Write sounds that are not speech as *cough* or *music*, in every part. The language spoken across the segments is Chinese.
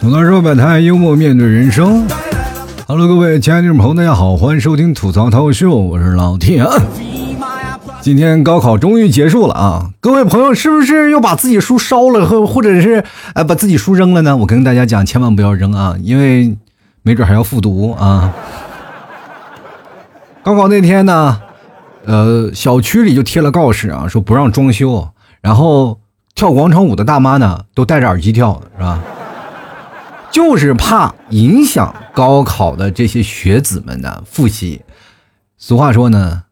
吐槽说百态，幽默面对人生。Hello，各位亲爱的朋友大家好，欢迎收听吐槽涛秀，我是老铁。今天高考终于结束了啊！各位朋友，是不是又把自己书烧了，或或者是呃把自己书扔了呢？我跟大家讲，千万不要扔啊，因为没准还要复读啊。高考那天呢，呃，小区里就贴了告示啊，说不让装修，然后跳广场舞的大妈呢都戴着耳机跳，是吧？就是怕影响高考的这些学子们的复习。俗话说呢，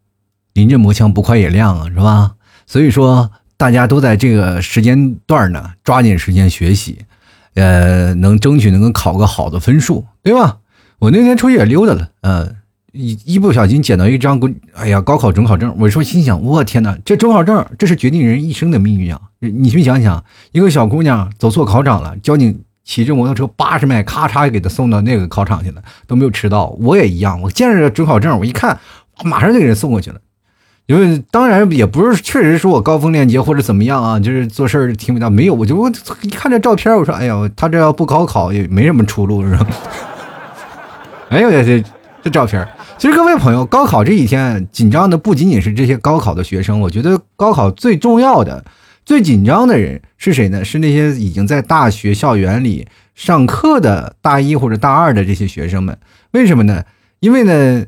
临阵磨枪不快也亮啊，是吧？所以说大家都在这个时间段呢，抓紧时间学习，呃，能争取能够考个好的分数，对吧？我那天出去也溜达了，嗯，一一不小心捡到一张公，哎呀，高考准考证。我说心想，我天哪，这准考证这是决定人一生的命运啊！你去想想，一个小姑娘走错考场了，交警。骑着摩托车八十迈，咔嚓给她送到那个考场去了，都没有迟到。我也一样，我见着准考证，我一看，马上就给人送过去了。因为当然也不是，确实是我高风亮节或者怎么样啊，就是做事儿挺伟大。没有，我就一看这照片，我说，哎呀，他这要不高考也没什么出路，是吧？*laughs* 哎呦，这这照片，其实各位朋友，高考这几天紧张的不仅仅是这些高考的学生，我觉得高考最重要的。最紧张的人是谁呢？是那些已经在大学校园里上课的大一或者大二的这些学生们。为什么呢？因为呢，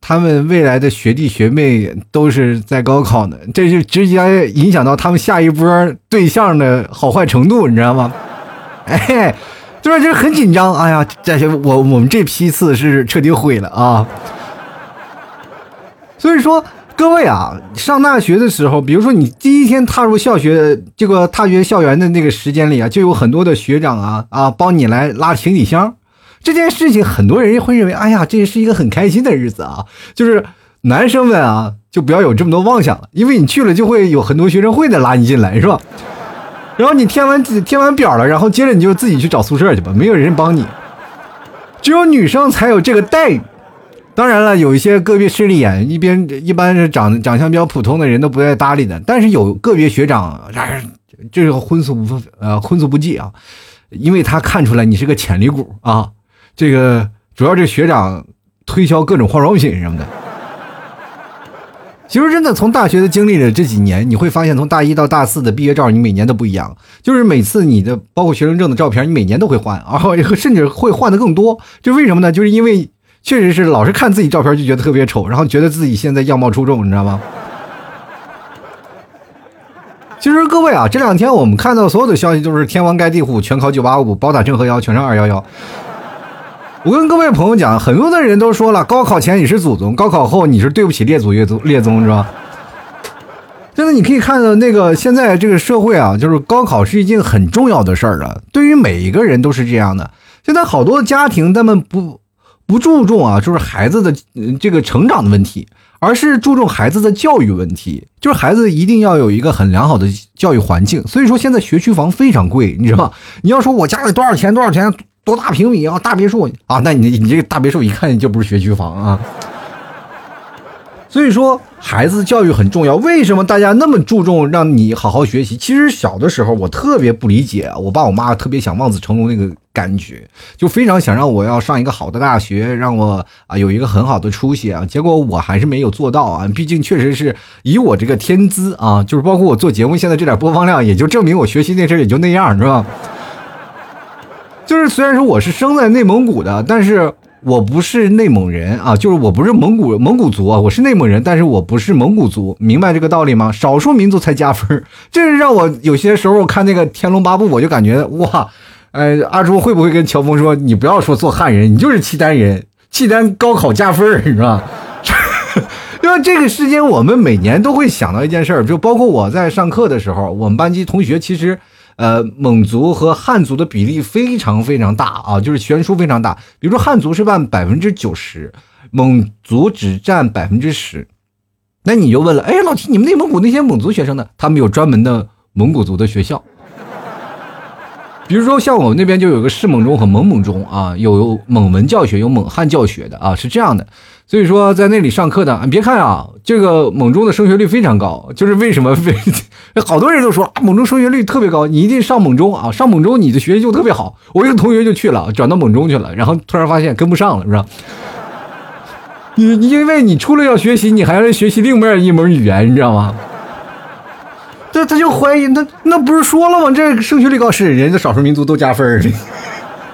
他们未来的学弟学妹都是在高考呢，这就直接影响到他们下一波对象的好坏程度，你知道吗？哎，就是就是很紧张。哎呀，这些我我们这批次是彻底毁了啊！所以说。各位啊，上大学的时候，比如说你第一天踏入校学这个踏学校园的那个时间里啊，就有很多的学长啊啊帮你来拉行李箱，这件事情很多人会认为，哎呀，这是一个很开心的日子啊。就是男生们啊，就不要有这么多妄想了，因为你去了就会有很多学生会的拉你进来，是吧？然后你填完填完表了，然后接着你就自己去找宿舍去吧，没有人帮你，只有女生才有这个待遇。当然了，有一些个别势利眼，一边一般是长长相比较普通的人都不爱搭理的。但是有个别学长，这个荤素不呃荤素不忌啊，因为他看出来你是个潜力股啊。这个主要这学长推销各种化妆品什么的。其实真的从大学的经历的这几年，你会发现从大一到大四的毕业照，你每年都不一样。就是每次你的包括学生证的照片，你每年都会换，然后甚至会换的更多。就为什么呢？就是因为。确实是，老是看自己照片就觉得特别丑，然后觉得自己现在样貌出众，你知道吗？其实各位啊，这两天我们看到所有的消息都是天王盖地虎，全考九八五，包打正和幺，全上二幺幺。我跟各位朋友讲，很多的人都说了，高考前你是祖宗，高考后你是对不起列祖列宗列宗，是吧？真的，你可以看到那个现在这个社会啊，就是高考是一件很重要的事儿了，对于每一个人都是这样的。现在好多家庭他们不。不注重啊，就是孩子的这个成长的问题，而是注重孩子的教育问题。就是孩子一定要有一个很良好的教育环境。所以说现在学区房非常贵，你知道吗？你要说我家里多少钱？多少钱？多大平米啊？大别墅啊？那你你这个大别墅一看就不是学区房啊。所以说，孩子教育很重要。为什么大家那么注重让你好好学习？其实小的时候，我特别不理解，我爸我妈特别想望子成龙那个感觉，就非常想让我要上一个好的大学，让我啊有一个很好的出息啊。结果我还是没有做到啊。毕竟确实是以我这个天资啊，就是包括我做节目现在这点播放量，也就证明我学习那阵也就那样，是吧？就是虽然说我是生在内蒙古的，但是。我不是内蒙人啊，就是我不是蒙古蒙古族啊，我是内蒙人，但是我不是蒙古族，明白这个道理吗？少数民族才加分，*laughs* 这是让我有些时候看那个《天龙八部》，我就感觉哇，呃，阿朱会不会跟乔峰说，你不要说做汉人，你就是契丹人，契丹高考加分，是吧？*laughs* 因为这个时间，我们每年都会想到一件事儿，就包括我在上课的时候，我们班级同学其实。呃，蒙族和汉族的比例非常非常大啊，就是悬殊非常大。比如说汉族是占百分之九十，蒙族只占百分之十。那你就问了，哎，老提你们内蒙古那些蒙族学生呢？他们有专门的蒙古族的学校。比如说像我们那边就有个市蒙中和蒙蒙中啊，有蒙文教学，有蒙汉教学的啊，是这样的。所以说在那里上课的，你别看啊，这个蒙中的升学率非常高，就是为什么 *laughs* 非？好多人都说啊蒙中升学率特别高，你一定上蒙中啊，上蒙中你的学习就特别好。我一个同学就去了，转到蒙中去了，然后突然发现跟不上了，是吧？*laughs* 你因为你除了要学习，你还要学习另外一门语言，你知道吗？这他就怀疑，那那不是说了吗？这升学率高是人家少数民族都加分儿，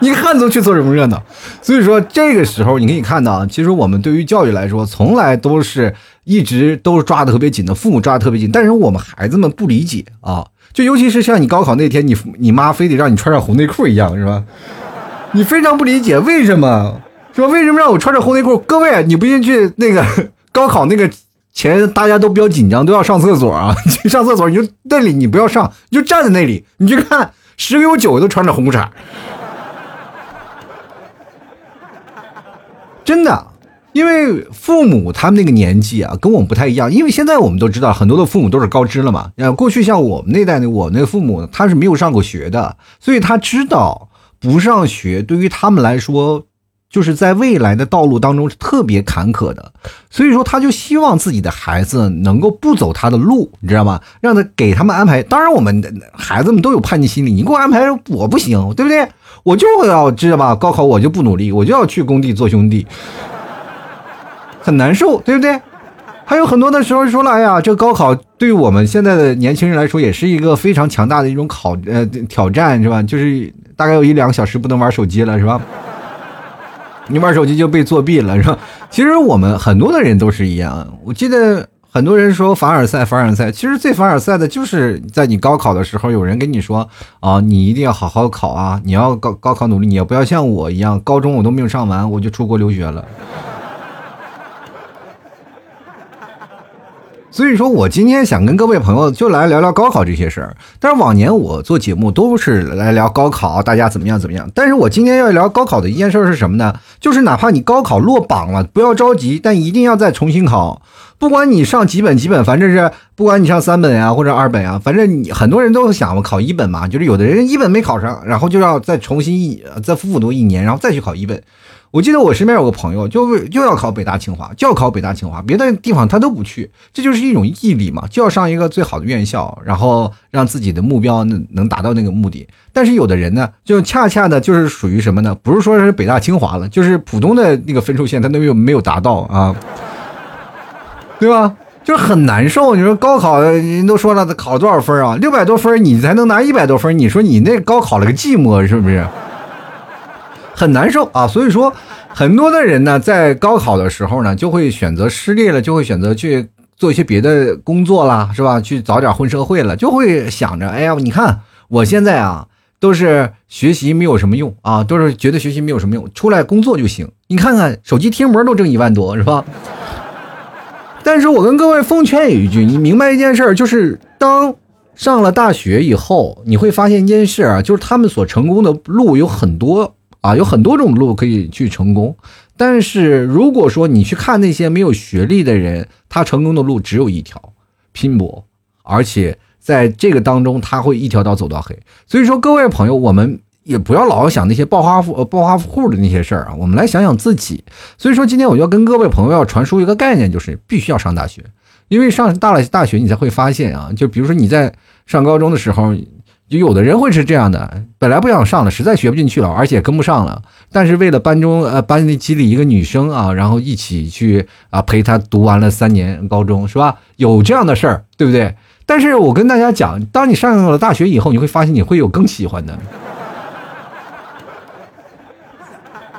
你汉族去凑什么热闹？所以说这个时候你可以看到，其实我们对于教育来说，从来都是一直都是抓的特别紧的，父母抓的特别紧，但是我们孩子们不理解啊，就尤其是像你高考那天，你你妈非得让你穿上红内裤一样，是吧？你非常不理解为什么，说为什么让我穿着红内裤？各位，你不信去那个 *laughs* 高考那个。前大家都比较紧张，都要上厕所啊！*laughs* 去上厕所，你就那里你不要上，你就站在那里，你去看十个有九个都穿着红裤衩真的，因为父母他们那个年纪啊，跟我们不太一样。因为现在我们都知道，很多的父母都是高知了嘛。呃，过去像我们那代的，我那个父母他是没有上过学的，所以他知道不上学对于他们来说。就是在未来的道路当中是特别坎坷的，所以说他就希望自己的孩子能够不走他的路，你知道吗？让他给他们安排。当然，我们孩子们都有叛逆心理，你给我安排我不行，对不对？我就要知道吧，高考我就不努力，我就要去工地做兄弟，很难受，对不对？还有很多的时候说了，哎呀，这高考对于我们现在的年轻人来说，也是一个非常强大的一种考呃挑战，是吧？就是大概有一两个小时不能玩手机了，是吧？你玩手机就被作弊了，是吧？其实我们很多的人都是一样。我记得很多人说凡尔赛，凡尔赛，其实最凡尔赛的就是在你高考的时候，有人跟你说啊，你一定要好好考啊，你要高高考努力，你也不要像我一样，高中我都没有上完，我就出国留学了。所以说我今天想跟各位朋友就来聊聊高考这些事儿。但是往年我做节目都是来聊高考，大家怎么样怎么样。但是我今天要聊高考的一件事是什么呢？就是哪怕你高考落榜了，不要着急，但一定要再重新考。不管你上几本几本，反正是不管你上三本呀或者二本啊，反正你很多人都想考一本嘛，就是有的人一本没考上，然后就要再重新一再复读一年，然后再去考一本。我记得我身边有个朋友，就就要考北大清华，就要考北大清华，别的地方他都不去，这就是一种毅力嘛，就要上一个最好的院校，然后让自己的目标能能达到那个目的。但是有的人呢，就恰恰的就是属于什么呢？不是说是北大清华了，就是普通的那个分数线，他都没有没有达到啊，对吧？就是很难受。你说高考人都说了，考多少分啊？六百多分，你才能拿一百多分，你说你那高考了个寂寞，是不是？很难受啊，所以说很多的人呢，在高考的时候呢，就会选择失利了，就会选择去做一些别的工作啦，是吧？去早点混社会了，就会想着，哎呀，你看我现在啊，都是学习没有什么用啊，都是觉得学习没有什么用，出来工作就行。你看看手机贴膜都挣一万多，是吧？但是我跟各位奉劝一句，你明白一件事儿，就是当上了大学以后，你会发现一件事啊，就是他们所成功的路有很多。啊，有很多种路可以去成功，但是如果说你去看那些没有学历的人，他成功的路只有一条，拼搏，而且在这个当中他会一条道走到黑。所以说，各位朋友，我们也不要老想那些暴发户、暴发户的那些事儿啊，我们来想想自己。所以说，今天我要跟各位朋友要传输一个概念，就是必须要上大学，因为上大了大学，你才会发现啊，就比如说你在上高中的时候。就有的人会是这样的，本来不想上了，实在学不进去了，而且跟不上了，但是为了班中呃班里几里一个女生啊，然后一起去啊陪她读完了三年高中，是吧？有这样的事儿，对不对？但是我跟大家讲，当你上了大学以后，你会发现你会有更喜欢的。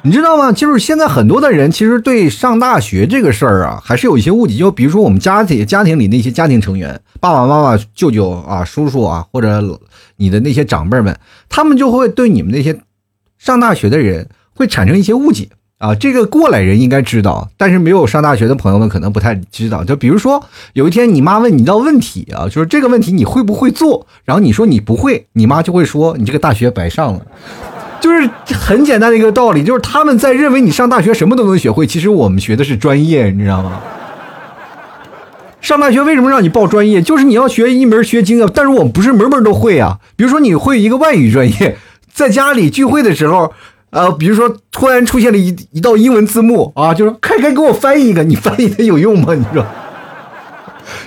你知道吗？就是现在很多的人其实对上大学这个事儿啊，还是有一些误解。就比如说我们家庭家庭里那些家庭成员，爸爸妈妈、舅舅啊、叔叔啊，或者你的那些长辈们，他们就会对你们那些上大学的人会产生一些误解啊。这个过来人应该知道，但是没有上大学的朋友们可能不太知道。就比如说有一天你妈问你一道问题啊，就是这个问题你会不会做？然后你说你不会，你妈就会说你这个大学白上了。就是很简单的一个道理，就是他们在认为你上大学什么都能学会，其实我们学的是专业，你知道吗？上大学为什么让你报专业？就是你要学一门学精啊，但是我们不是门门都会啊。比如说你会一个外语专业，在家里聚会的时候，呃，比如说突然出现了一一道英文字幕啊，就说快快给我翻译一个，你翻译的有用吗？你说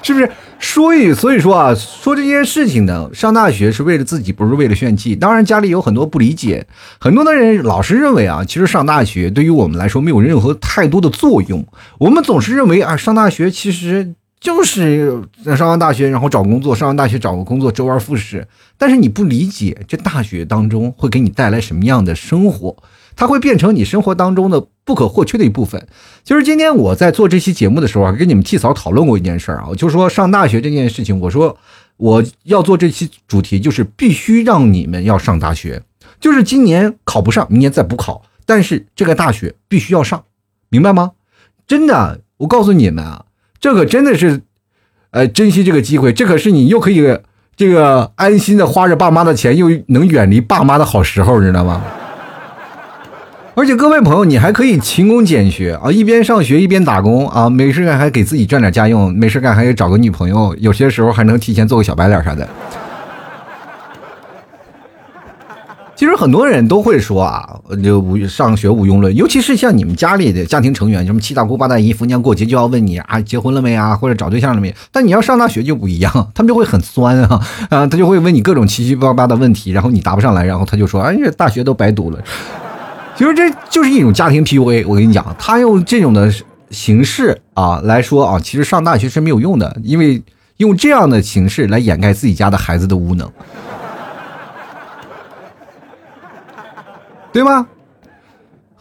是不是？所以，所以说啊，说这件事情呢，上大学是为了自己，不是为了炫技。当然，家里有很多不理解，很多的人老是认为啊，其实上大学对于我们来说没有任何太多的作用。我们总是认为啊，上大学其实就是上完大学然后找工作，上完大学找个工作，周而复始。但是你不理解这大学当中会给你带来什么样的生活。它会变成你生活当中的不可或缺的一部分。就是今天我在做这期节目的时候啊，跟你们替嫂讨论过一件事儿啊，就是说上大学这件事情，我说我要做这期主题，就是必须让你们要上大学，就是今年考不上，明年再补考，但是这个大学必须要上，明白吗？真的，我告诉你们啊，这可真的是，呃，珍惜这个机会，这可是你又可以这个安心的花着爸妈的钱，又能远离爸妈的好时候，知道吗？而且各位朋友，你还可以勤工俭学啊，一边上学一边打工啊，没事干还给自己赚点家用，没事干还找个女朋友，有些时候还能提前做个小白脸啥的。其实很多人都会说啊，就无上学无用论，尤其是像你们家里的家庭成员，什么七大姑八大姨，逢年过节就要问你啊，结婚了没啊，或者找对象了没？但你要上大学就不一样，他们就会很酸啊，*laughs* 啊，他就会问你各种七七八八的问题，然后你答不上来，然后他就说，哎呀，大学都白读了。其实这就是一种家庭 PUA，我跟你讲，他用这种的形式啊来说啊，其实上大学是没有用的，因为用这样的形式来掩盖自己家的孩子的无能，对吗？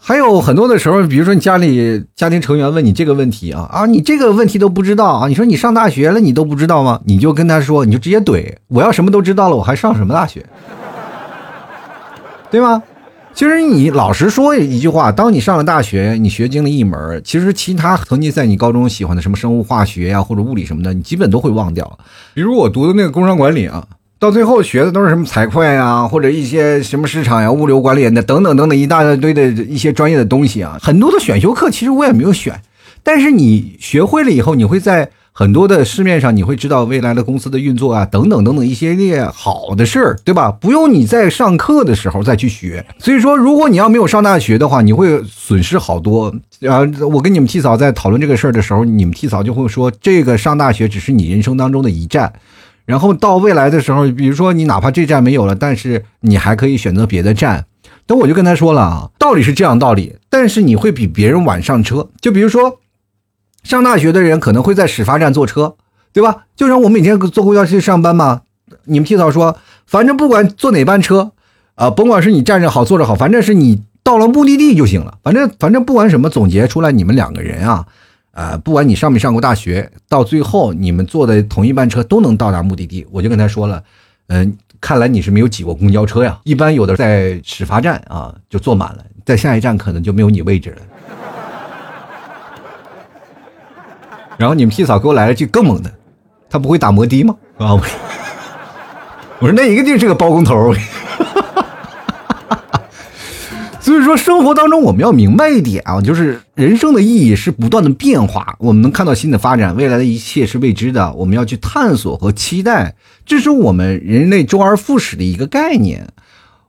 还有很多的时候，比如说你家里家庭成员问你这个问题啊啊，你这个问题都不知道啊，你说你上大学了，你都不知道吗？你就跟他说，你就直接怼，我要什么都知道了，我还上什么大学？*laughs* 对吗？其实你老实说一句话，当你上了大学，你学精了一门，其实其他曾经在你高中喜欢的什么生物化学呀，或者物理什么的，你基本都会忘掉。比如我读的那个工商管理啊，到最后学的都是什么财会呀，或者一些什么市场呀、物流管理的等等等等一大堆的一些专业的东西啊。很多的选修课其实我也没有选，但是你学会了以后，你会在。很多的市面上你会知道未来的公司的运作啊，等等等等一系列好的事儿，对吧？不用你在上课的时候再去学。所以说，如果你要没有上大学的话，你会损失好多。啊，我跟你们替嫂在讨论这个事儿的时候，你们替嫂就会说，这个上大学只是你人生当中的一站，然后到未来的时候，比如说你哪怕这站没有了，但是你还可以选择别的站。等我就跟他说了啊，道理是这样道理，但是你会比别人晚上车。就比如说。上大学的人可能会在始发站坐车，对吧？就像我每天坐公交去上班嘛。你们提早说，反正不管坐哪班车，啊，甭管是你站着好坐着好，反正是你到了目的地就行了。反正反正不管什么，总结出来你们两个人啊，啊，不管你上没上过大学，到最后你们坐的同一班车都能到达目的地。我就跟他说了，嗯，看来你是没有挤过公交车呀。一般有的在始发站啊就坐满了，在下一站可能就没有你位置了。然后你们屁嫂给我来了句更猛的，他不会打摩的吗？啊，我 *laughs* 说，那一个定是个包工头。所以说，生活当中我们要明白一点啊，就是人生的意义是不断的变化，我们能看到新的发展，未来的一切是未知的，我们要去探索和期待，这是我们人类周而复始的一个概念。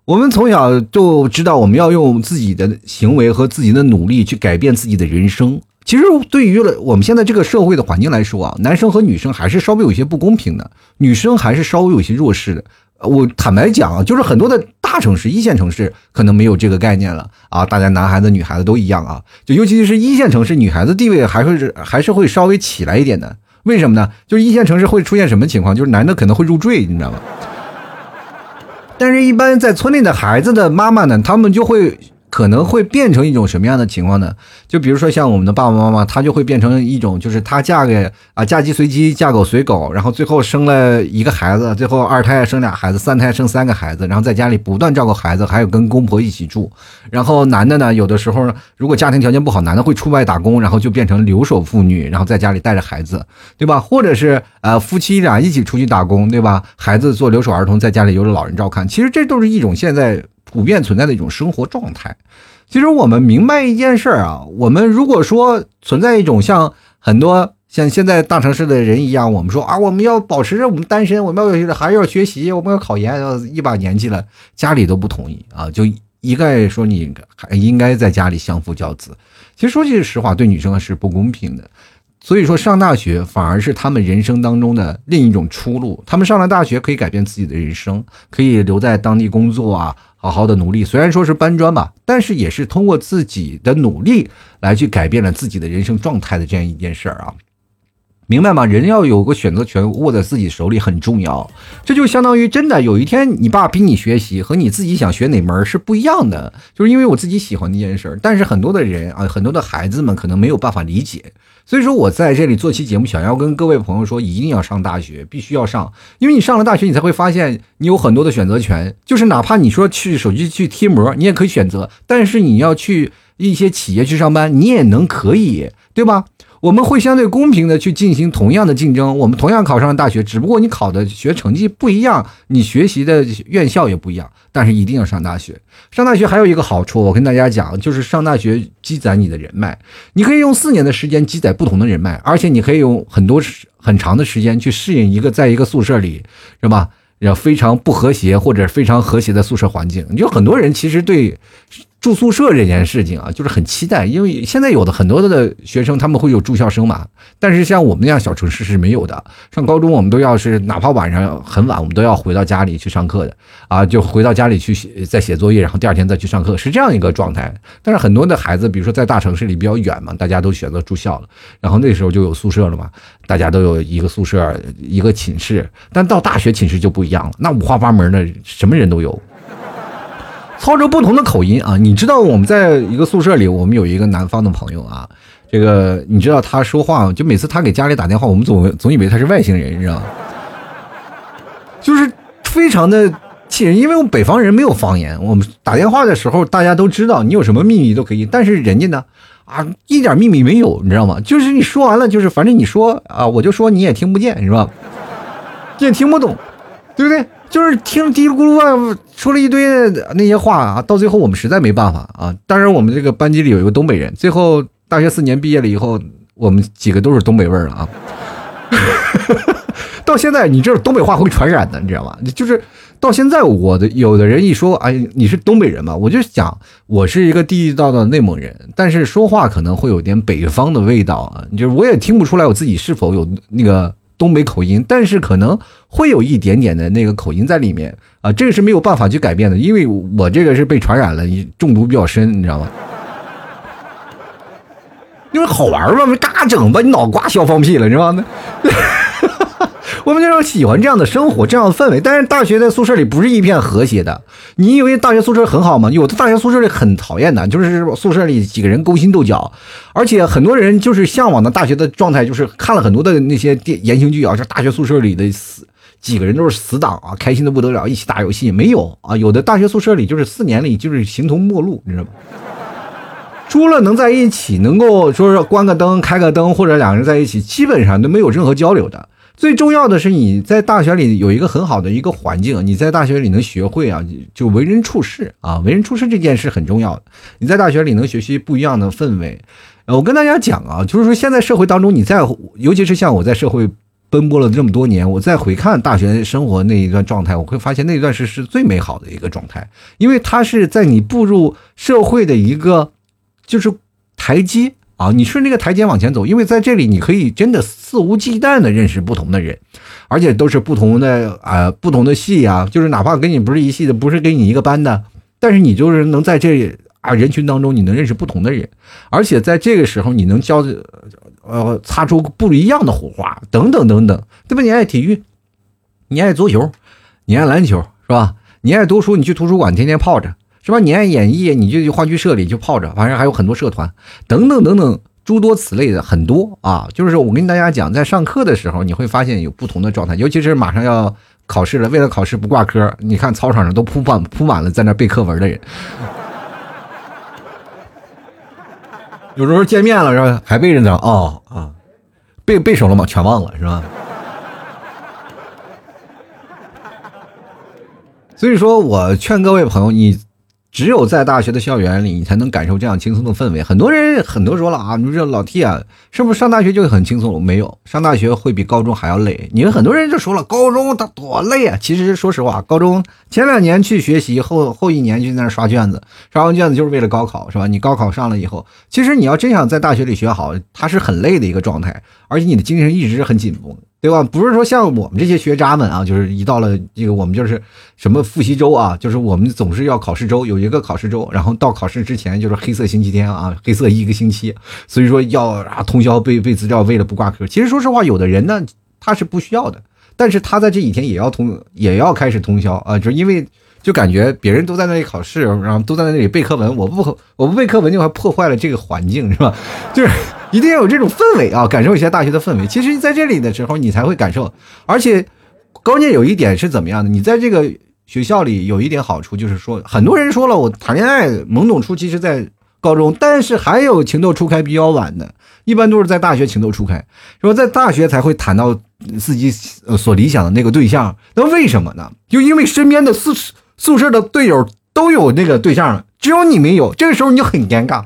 我们从小就知道，我们要用自己的行为和自己的努力去改变自己的人生。其实，对于了我们现在这个社会的环境来说啊，男生和女生还是稍微有些不公平的，女生还是稍微有些弱势的。我坦白讲啊，就是很多的大城市、一线城市可能没有这个概念了啊，大家男孩子、女孩子都一样啊。就尤其是一线城市，女孩子地位还会是还是会稍微起来一点的。为什么呢？就是一线城市会出现什么情况？就是男的可能会入赘，你知道吗？*laughs* 但是，一般在村里的孩子的妈妈呢，他们就会。可能会变成一种什么样的情况呢？就比如说像我们的爸爸妈妈，他就会变成一种，就是他嫁给啊嫁鸡随鸡，嫁狗随狗，然后最后生了一个孩子，最后二胎生俩孩子，三胎生三个孩子，然后在家里不断照顾孩子，还有跟公婆一起住。然后男的呢，有的时候如果家庭条件不好，男的会出外打工，然后就变成留守妇女，然后在家里带着孩子，对吧？或者是呃夫妻俩一起出去打工，对吧？孩子做留守儿童，在家里由着老人照看。其实这都是一种现在。普遍存在的一种生活状态。其实我们明白一件事儿啊，我们如果说存在一种像很多像现在大城市的人一样，我们说啊，我们要保持着我们单身，我们要还要学习，我们要考研，要一把年纪了，家里都不同意啊，就一概说你还应该在家里相夫教子。其实说句实话，对女生是不公平的。所以说，上大学反而是他们人生当中的另一种出路。他们上了大学，可以改变自己的人生，可以留在当地工作啊，好好的努力。虽然说是搬砖吧，但是也是通过自己的努力来去改变了自己的人生状态的这样一件事儿啊。明白吗？人要有个选择权握在自己手里很重要，这就相当于真的有一天你爸逼你学习和你自己想学哪门是不一样的，就是因为我自己喜欢那件事儿。但是很多的人啊，很多的孩子们可能没有办法理解，所以说我在这里做期节目，想要跟各位朋友说，一定要上大学，必须要上，因为你上了大学，你才会发现你有很多的选择权，就是哪怕你说去手机去贴膜，你也可以选择，但是你要去一些企业去上班，你也能可以，对吧？我们会相对公平的去进行同样的竞争，我们同样考上了大学，只不过你考的学成绩不一样，你学习的院校也不一样，但是一定要上大学。上大学还有一个好处，我跟大家讲，就是上大学积攒你的人脉，你可以用四年的时间积攒不同的人脉，而且你可以用很多很长的时间去适应一个在一个宿舍里，是吧？要非常不和谐或者非常和谐的宿舍环境，就很多人其实对。住宿舍这件事情啊，就是很期待，因为现在有的很多的学生他们会有住校生嘛，但是像我们那样小城市是没有的。上高中我们都要是哪怕晚上很晚，我们都要回到家里去上课的啊，就回到家里去写再写作业，然后第二天再去上课，是这样一个状态。但是很多的孩子，比如说在大城市里比较远嘛，大家都选择住校了，然后那时候就有宿舍了嘛，大家都有一个宿舍一个寝室。但到大学寝室就不一样了，那五花八门的什么人都有。操着不同的口音啊，你知道我们在一个宿舍里，我们有一个南方的朋友啊，这个你知道他说话，就每次他给家里打电话，我们总总以为他是外星人，你知道吗？就是非常的气人，因为我们北方人没有方言，我们打电话的时候大家都知道，你有什么秘密都可以，但是人家呢，啊，一点秘密没有，你知道吗？就是你说完了，就是反正你说啊，我就说你也听不见，是吧？你也听不懂，对不对？就是听嘀里咕噜啊，说了一堆那些话啊，到最后我们实在没办法啊。当然，我们这个班级里有一个东北人，最后大学四年毕业了以后，我们几个都是东北味儿了啊。*laughs* 到现在，你这东北话会传染的，你知道吗？就是到现在，我的有的人一说，哎，你是东北人嘛？我就想，我是一个地地道道的内蒙人，但是说话可能会有点北方的味道啊。就是我也听不出来我自己是否有那个。东北口音，但是可能会有一点点的那个口音在里面啊，这个是没有办法去改变的，因为我这个是被传染了，中毒比较深，你知道吗？*laughs* 因为好玩嘛，嘎整吧，你脑瓜削放屁了，你知道吗？我们就是喜欢这样的生活，这样的氛围。但是大学在宿舍里不是一片和谐的。你以为大学宿舍很好吗？有的大学宿舍里很讨厌的，就是宿舍里几个人勾心斗角，而且很多人就是向往的大学的状态，就是看了很多的那些电言情剧啊，就大学宿舍里的死几个人都是死党啊，开心的不得了，一起打游戏。没有啊，有的大学宿舍里就是四年里就是形同陌路，你知道吗？*laughs* 除了能在一起，能够说是关个灯、开个灯，或者两个人在一起，基本上都没有任何交流的。最重要的是你在大学里有一个很好的一个环境，你在大学里能学会啊，就为人处事啊，为人处事这件事很重要的。你在大学里能学习不一样的氛围。我跟大家讲啊，就是说现在社会当中，你在尤其是像我在社会奔波了这么多年，我再回看大学生活那一段状态，我会发现那段是是最美好的一个状态，因为它是在你步入社会的一个就是台阶。啊，你顺这个台阶往前走，因为在这里你可以真的肆无忌惮的认识不同的人，而且都是不同的啊，不同的系啊，就是哪怕跟你不是一系的，不是跟你一个班的，但是你就是能在这啊人群当中，你能认识不同的人，而且在这个时候你能交呃擦出不一样的火花，等等等等，对吧？你爱体育，你爱足球，你爱篮球，是吧？你爱读书，你去图书馆天天泡着。是吧？你爱演绎，你就去话剧社里就泡着，反正还有很多社团，等等等等，诸多此类的很多啊。就是我跟大家讲，在上课的时候，你会发现有不同的状态，尤其是马上要考试了，为了考试不挂科，你看操场上都铺满铺满了在那背课文的人。有时候见面了是吧？还背着呢哦啊，背背熟了吗？全忘了是吧？所以说我劝各位朋友，你。只有在大学的校园里，你才能感受这样轻松的氛围。很多人很多说了啊，你说老 T 啊，是不是上大学就很轻松？没有，上大学会比高中还要累。你们很多人就说了，高中他多累啊！其实说实话，高中前两年去学习，后后一年就在那刷卷子，刷完卷子就是为了高考，是吧？你高考上了以后，其实你要真想在大学里学好，它是很累的一个状态，而且你的精神一直很紧绷。对吧？不是说像我们这些学渣们啊，就是一到了这个我们就是什么复习周啊，就是我们总是要考试周，有一个考试周，然后到考试之前就是黑色星期天啊，黑色一个星期，所以说要啊通宵背背资料，为了不挂科。其实说实话，有的人呢他是不需要的，但是他在这几天也要通，也要开始通宵啊，就因为。就感觉别人都在那里考试，然后都在那里背课文，我不我不背课文就还破坏了这个环境，是吧？就是一定要有这种氛围啊，感受一下大学的氛围。其实在这里的时候，你才会感受。而且关键有一点是怎么样的？你在这个学校里有一点好处，就是说很多人说了，我谈恋爱懵懂初期是在高中，但是还有情窦初开比较晚的，一般都是在大学情窦初开，说在大学才会谈到自己所理想的那个对象。那为什么呢？就因为身边的四。宿舍的队友都有那个对象了，只有你没有，这个时候你就很尴尬。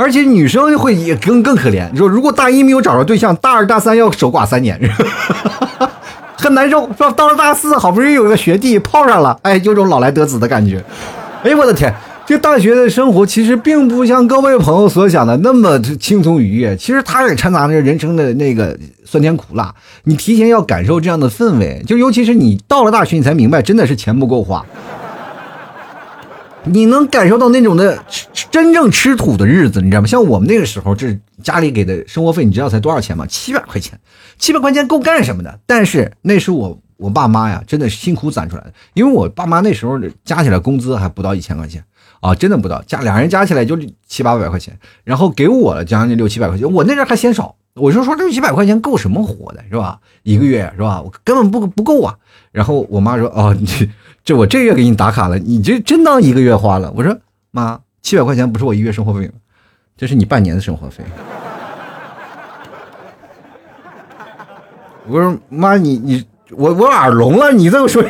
而且女生会也更更可怜，你说如果大一没有找着对象，大二大三要守寡三年，很难受，说？到了大四，好不容易有个学弟泡上了，哎，有种老来得子的感觉。哎，我的天！这大学的生活其实并不像各位朋友所想的那么轻松愉悦，其实它也掺杂着人生的那个酸甜苦辣。你提前要感受这样的氛围，就尤其是你到了大学，你才明白真的是钱不够花。你能感受到那种的真正吃土的日子，你知道吗？像我们那个时候，这家里给的生活费，你知道才多少钱吗？七百块钱，七百块钱够干什么的？但是那是我我爸妈呀，真的是辛苦攒出来的，因为我爸妈那时候加起来工资还不到一千块钱。啊，真的不到加两人加起来就七八百块钱，然后给我了将近六七百块钱，我那阵还嫌少，我就说六七百块钱够什么活的，是吧？一个月是吧？我根本不不够啊。然后我妈说：“哦，你这我这月给你打卡了，你这真当一个月花了。”我说：“妈，七百块钱不是我一月生活费吗？这是你半年的生活费。”我说：“妈，你你我我耳聋了，你这么说。”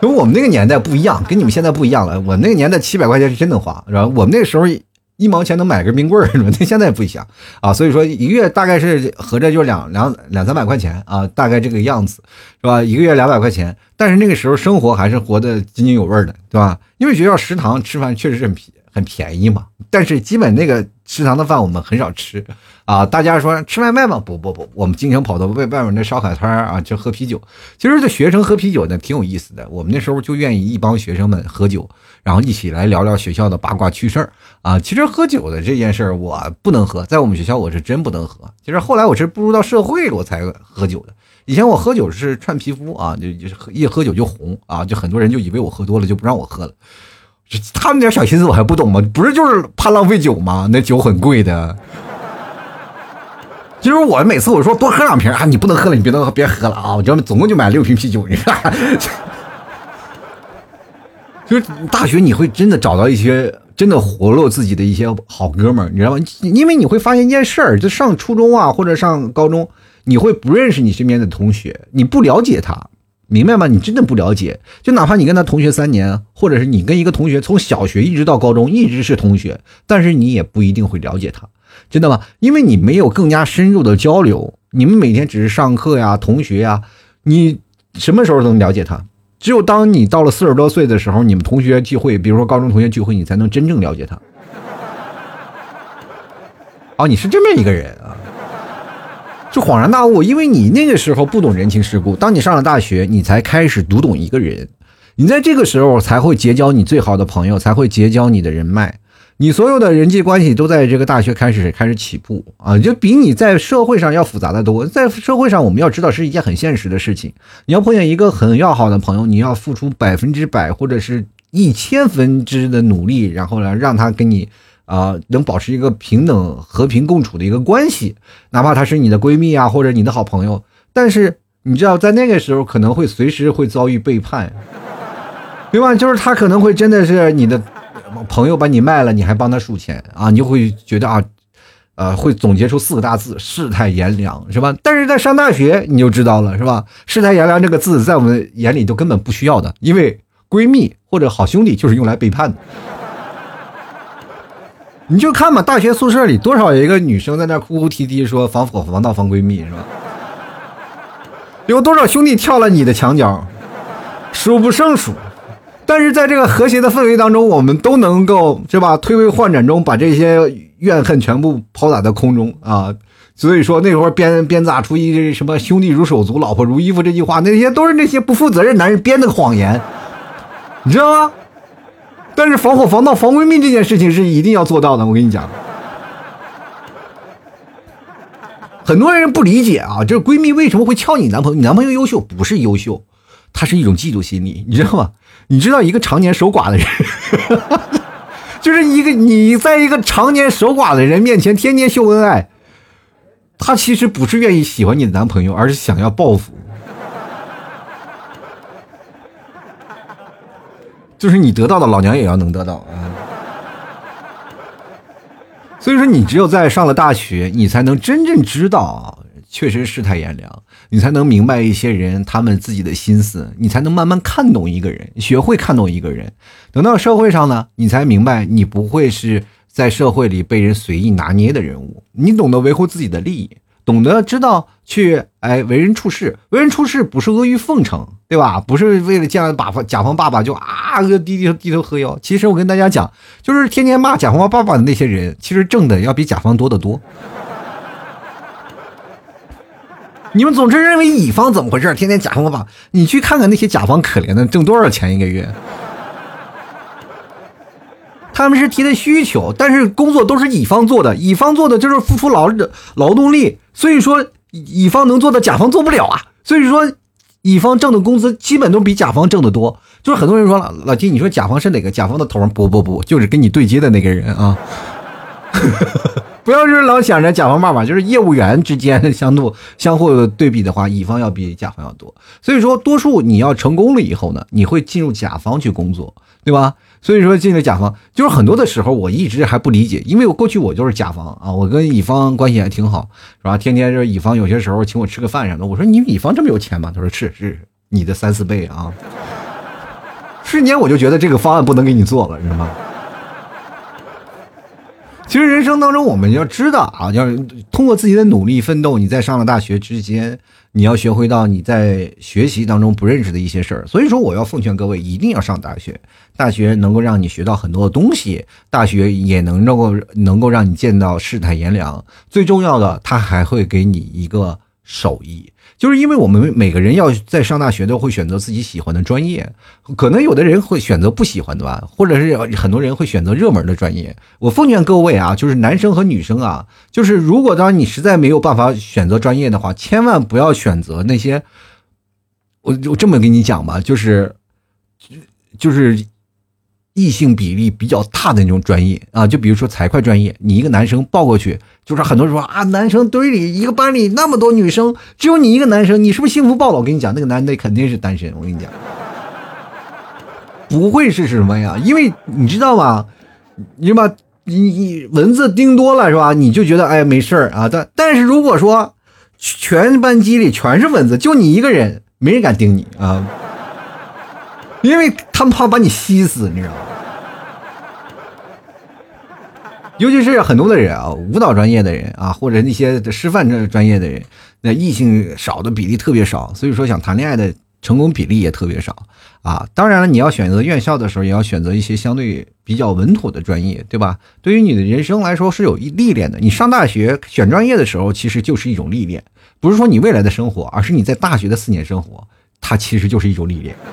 跟我们那个年代不一样，跟你们现在不一样了。我那个年代七百块钱是真能花，是吧？我们那时候一毛钱能买根冰棍儿，那 *laughs* 现在不一样啊。所以说一个月大概是合着就两两两三百块钱啊，大概这个样子，是吧？一个月两百块钱，但是那个时候生活还是活得津津有味的，对吧？因为学校食堂吃饭确实很便很便宜嘛，但是基本那个。食堂的饭我们很少吃，啊，大家说吃外卖吗？不不不，我们经常跑到外外面那烧烤摊儿啊，就喝啤酒。其实这学生喝啤酒呢挺有意思的，我们那时候就愿意一帮学生们喝酒，然后一起来聊聊学校的八卦趣事儿啊。其实喝酒的这件事儿我不能喝，在我们学校我是真不能喝。其实后来我是步入到社会我才喝酒的，以前我喝酒是串皮肤啊，就就是一喝酒就红啊，就很多人就以为我喝多了就不让我喝了。他们点小心思我还不懂吗？不是就是怕浪费酒吗？那酒很贵的。就是我每次我说多喝两瓶啊，你不能喝了，你别能别喝了啊！我这总共就买六瓶啤酒，你看。*laughs* 就是大学你会真的找到一些真的活络自己的一些好哥们儿，你知道吗？因为你会发现一件事儿，就上初中啊或者上高中，你会不认识你身边的同学，你不了解他。明白吗？你真的不了解，就哪怕你跟他同学三年，或者是你跟一个同学从小学一直到高中一直是同学，但是你也不一定会了解他，真的吗？因为你没有更加深入的交流，你们每天只是上课呀、同学呀，你什么时候能了解他？只有当你到了四十多岁的时候，你们同学聚会，比如说高中同学聚会，你才能真正了解他。哦，你是这么一个人啊。就恍然大悟，因为你那个时候不懂人情世故，当你上了大学，你才开始读懂一个人，你在这个时候才会结交你最好的朋友，才会结交你的人脉，你所有的人际关系都在这个大学开始开始起步啊，就比你在社会上要复杂的多。在社会上，我们要知道是一件很现实的事情，你要碰见一个很要好的朋友，你要付出百分之百或者是一千分之的努力，然后呢，让他跟你。啊，能保持一个平等、和平共处的一个关系，哪怕她是你的闺蜜啊，或者你的好朋友，但是你知道，在那个时候可能会随时会遭遇背叛，对吧？就是她可能会真的是你的朋友把你卖了，你还帮他数钱啊，你就会觉得啊，呃，会总结出四个大字：世态炎凉，是吧？但是在上大学你就知道了，是吧？世态炎凉这个字在我们眼里都根本不需要的，因为闺蜜或者好兄弟就是用来背叛的。你就看吧，大学宿舍里多少有一个女生在那哭哭啼啼说防火防盗防闺蜜是吧？有多少兄弟跳了你的墙角，数不胜数。但是在这个和谐的氛围当中，我们都能够是吧？推杯换盏中把这些怨恨全部抛洒在空中啊！所以说那会儿编编杂出一什么“兄弟如手足，老婆如衣服”这句话，那些都是那些不负责任男人编的谎言，你知道吗？但是防火防盗防闺蜜这件事情是一定要做到的，我跟你讲。很多人不理解啊，就是闺蜜为什么会撬你男朋友？你男朋友优秀不是优秀，他是一种嫉妒心理，你知道吗？你知道一个常年守寡的人，*laughs* 就是一个你在一个常年守寡的人面前天天秀恩爱，他其实不是愿意喜欢你的男朋友，而是想要报复。就是你得到的，老娘也要能得到啊。所以说，你只有在上了大学，你才能真正知道。确实世态炎凉，你才能明白一些人他们自己的心思，你才能慢慢看懂一个人，学会看懂一个人。等到社会上呢，你才明白你不会是在社会里被人随意拿捏的人物。你懂得维护自己的利益，懂得知道去哎为人处事。为人处事不是阿谀奉承，对吧？不是为了见了甲方甲方爸爸就啊个低低低头喝腰。其实我跟大家讲，就是天天骂甲方爸爸的那些人，其实挣的要比甲方多得多。*laughs* 你们总是认为乙方怎么回事？天天甲方爸爸，你去看看那些甲方可怜的挣多少钱一个月？他们是提的需求，但是工作都是乙方做的，乙方做的就是付出劳的劳动力，所以说乙方能做的甲方做不了啊。所以说乙方挣的工资基本都比甲方挣的多。就是很多人说了，老金，你说甲方是哪个？甲方的头？不不不，就是跟你对接的那个人啊。*laughs* 不要是老想着甲方爸爸，就是业务员之间的相度相互对比的话，乙方要比甲方要多。所以说，多数你要成功了以后呢，你会进入甲方去工作，对吧？所以说进了甲方，就是很多的时候我一直还不理解，因为我过去我就是甲方啊，我跟乙方关系还挺好，是吧？天天就是乙方有些时候请我吃个饭什么的，我说你乙方这么有钱吗？他说是是你的三四倍啊。*laughs* 瞬间我就觉得这个方案不能给你做了，知道吗？其实人生当中，我们要知道啊，要通过自己的努力奋斗，你在上了大学之间，你要学会到你在学习当中不认识的一些事儿。所以说，我要奉劝各位，一定要上大学。大学能够让你学到很多的东西，大学也能够能够让你见到世态炎凉。最重要的，它还会给你一个手艺。就是因为我们每个人要在上大学都会选择自己喜欢的专业，可能有的人会选择不喜欢的吧，或者是很多人会选择热门的专业。我奉劝各位啊，就是男生和女生啊，就是如果当你实在没有办法选择专业的话，千万不要选择那些，我我这么跟你讲吧，就是，就是。异性比例比较大的那种专业啊，就比如说财会专业，你一个男生报过去，就是很多人说啊，男生堆里一个班里那么多女生，只有你一个男生，你是不是幸福报了？我跟你讲，那个男的肯定是单身。我跟你讲，不会是什么呀？因为你知道吗？你把你你蚊子叮多了是吧？你就觉得哎没事儿啊。但但是如果说全班级里全是蚊子，就你一个人，没人敢叮你啊。因为他们怕把你吸死，你知道吗？尤其是很多的人啊，舞蹈专业的人啊，或者那些师范这专业的人，那异性少的比例特别少，所以说想谈恋爱的成功比例也特别少啊。当然了，你要选择院校的时候，也要选择一些相对比较稳妥的专业，对吧？对于你的人生来说是有历练的。你上大学选专业的时候，其实就是一种历练，不是说你未来的生活，而是你在大学的四年生活，它其实就是一种历练。*laughs*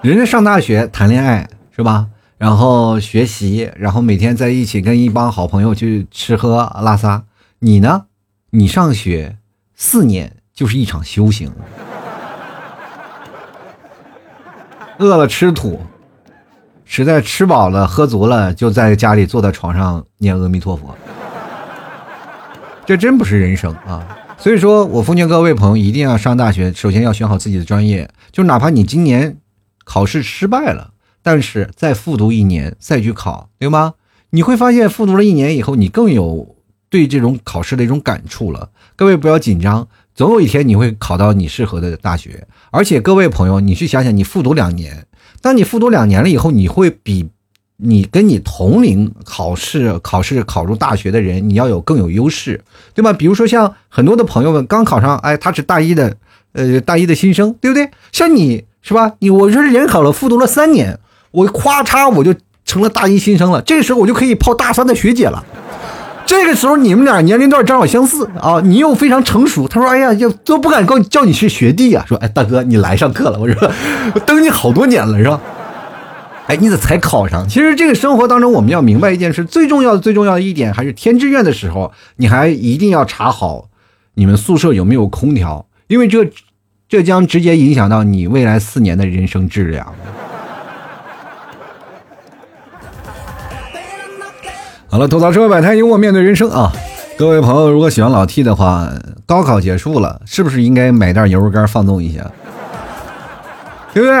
人家上大学谈恋爱是吧？然后学习，然后每天在一起跟一帮好朋友去吃喝拉撒。你呢？你上学四年就是一场修行。饿了吃土，实在吃饱了喝足了，就在家里坐在床上念阿弥陀佛。这真不是人生啊！所以说我奉劝各位朋友，一定要上大学，首先要选好自己的专业，就哪怕你今年。考试失败了，但是再复读一年再去考，对吗？你会发现复读了一年以后，你更有对这种考试的一种感触了。各位不要紧张，总有一天你会考到你适合的大学。而且各位朋友，你去想想，你复读两年，当你复读两年了以后，你会比你跟你同龄考试考试考入大学的人，你要有更有优势，对吧？比如说像很多的朋友们刚考上，哎，他是大一的，呃，大一的新生，对不对？像你是吧？你我是联考了，复读了三年，我咵嚓我就成了大一新生了，这个时候我就可以泡大三的学姐了。这个时候你们俩年龄段正好相似啊，你又非常成熟。他说：“哎呀，就都不敢告叫你是学弟啊。”说：“哎，大哥，你来上课了。”我说：“ *laughs* 我等你好多年了，是吧？”哎，你咋才考上？其实这个生活当中，我们要明白一件事，最重要的、最重要的一点，还是填志愿的时候，你还一定要查好你们宿舍有没有空调，因为这这将直接影响到你未来四年的人生质量。好了，吐槽社会百态，幽默面对人生啊！各位朋友，如果喜欢老 T 的话，高考结束了，是不是应该买袋牛肉干放纵一下？对不对？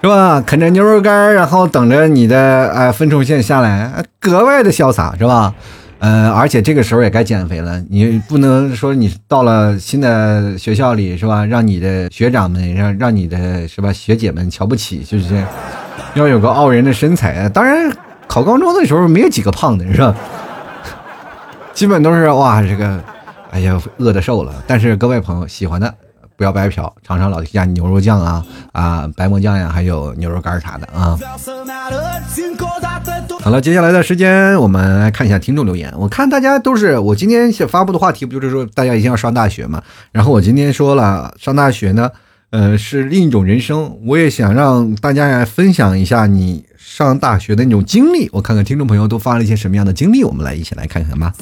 是吧？啃着牛肉干，然后等着你的哎分数线下来，格外的潇洒，是吧？呃，而且这个时候也该减肥了，你不能说你到了新的学校里，是吧？让你的学长们，让让你的是吧学姐们瞧不起，是不是？要有个傲人的身材，当然。考高中的时候没有几个胖的，是吧？*laughs* 基本都是哇，这个，哎呀，饿的瘦了。但是各位朋友喜欢的，不要白嫖，尝尝老家牛肉酱啊啊，白馍酱呀，还有牛肉干啥的啊。好了，接下来的时间我们来看一下听众留言。我看大家都是，我今天发布的话题不就是说大家一定要上大学嘛？然后我今天说了，上大学呢，呃，是另一种人生。我也想让大家来分享一下你。上大学的那种经历，我看看听众朋友都发了一些什么样的经历，我们来一起来看看吧。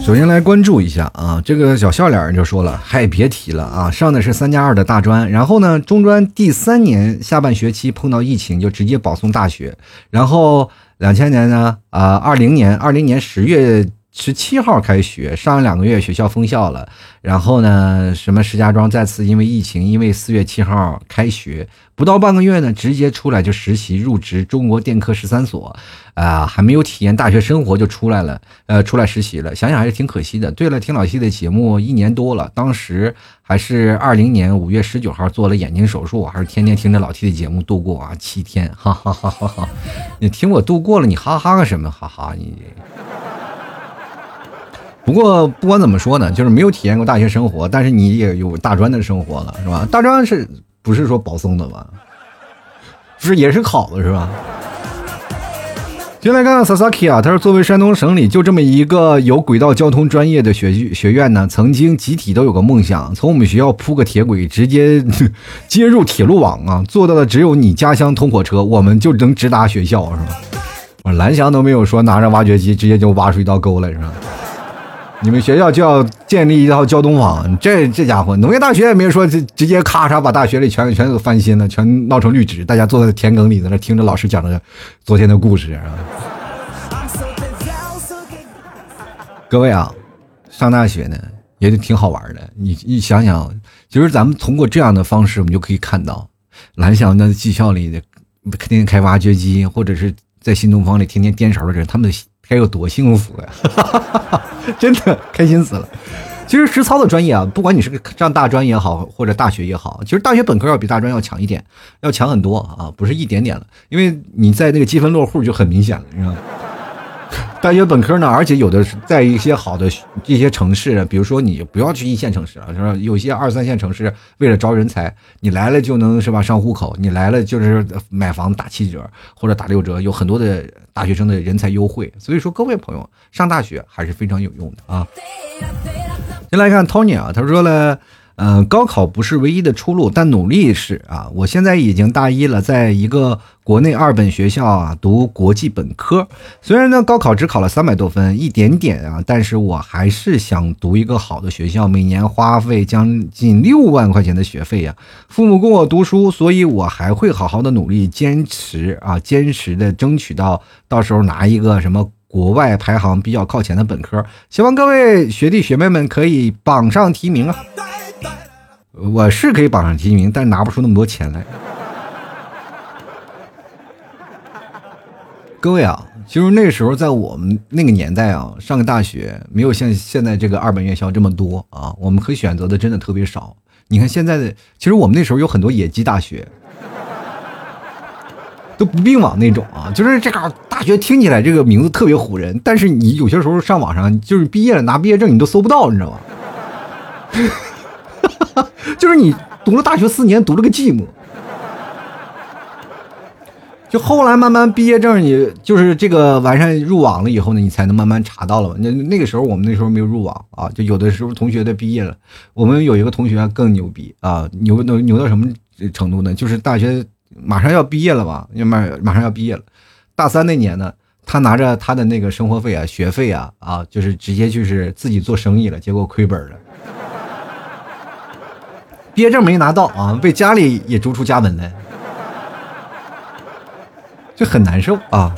首先来关注一下啊，这个小笑脸就说了，嗨，别提了啊，上的是三加二的大专，然后呢，中专第三年下半学期碰到疫情，就直接保送大学，然后两千年呢，啊，二零年，二零年十月。十七号开学，上两个月学校封校了，然后呢，什么石家庄再次因为疫情，因为四月七号开学不到半个月呢，直接出来就实习入职中国电科十三所，啊，还没有体验大学生活就出来了，呃，出来实习了，想想还是挺可惜的。对了，听老七的节目一年多了，当时还是二零年五月十九号做了眼睛手术，还是天天听着老 T 的节目度过啊，七天，哈哈哈哈哈！你听我度过了，你哈哈个什么？哈哈你。不过不管怎么说呢，就是没有体验过大学生活，但是你也有大专的生活了，是吧？大专是不是说保送的吧？不是也是考的，是吧？进来看看 Sasaki 啊，他说作为山东省里就这么一个有轨道交通专业的学学院呢，曾经集体都有个梦想，从我们学校铺个铁轨直接接入铁路网啊，做到的只有你家乡通火车，我们就能直达学校，是吧？我蓝翔都没有说拿着挖掘机直接就挖出一道沟来，是吧？你们学校就要建立一套交通网，这这家伙，农业大学也没说直直接咔嚓把大学里全全都翻新了，全闹成绿植，大家坐在田埂里在那听着老师讲的昨天的故事啊。各位啊，上大学呢也就挺好玩的，你你想想，其实咱们通过这样的方式，我们就可以看到蓝翔的技校里的天天开挖掘机，或者是在新东方里天天颠勺的人，他们的。该有多幸福呀！*laughs* 真的开心死了。其实实操的专业啊，不管你是个上大专也好，或者大学也好，其实大学本科要比大专要强一点，要强很多啊，不是一点点了。因为你在那个积分落户就很明显了，你知道吗？*laughs* 大学本科呢，而且有的是在一些好的一些城市，比如说你不要去一线城市啊，是吧？有些二三线城市为了招人才，你来了就能是吧上户口，你来了就是买房打七折或者打六折，有很多的大学生的人才优惠。所以说各位朋友上大学还是非常有用的啊。先来看 Tony 啊，他说了。嗯，高考不是唯一的出路，但努力是啊。我现在已经大一了，在一个国内二本学校啊读国际本科。虽然呢高考只考了三百多分，一点点啊，但是我还是想读一个好的学校。每年花费将近六万块钱的学费呀，父母供我读书，所以我还会好好的努力，坚持啊，坚持的争取到到时候拿一个什么国外排行比较靠前的本科。希望各位学弟学妹们可以榜上提名啊！我是可以榜上提名，但拿不出那么多钱来。各位啊，其实那时候在我们那个年代啊，上个大学没有像现在这个二本院校这么多啊，我们可以选择的真的特别少。你看现在的，其实我们那时候有很多野鸡大学，都不并网那种啊，就是这个大学听起来这个名字特别唬人，但是你有些时候上网上就是毕业了拿毕业证你都搜不到，你知道吗？*laughs* 就是你读了大学四年，读了个寂寞。就后来慢慢毕业证，你就是这个完善入网了以后呢，你才能慢慢查到了。那那个时候我们那时候没有入网啊，就有的时候同学的毕业了，我们有一个同学更牛逼啊，牛牛牛到什么程度呢？就是大学马上要毕业了吧，要，马马上要毕业了，大三那年呢，他拿着他的那个生活费啊、学费啊啊，就是直接就是自己做生意了，结果亏本了。毕业证没拿到啊，被家里也逐出家门了。就很难受啊！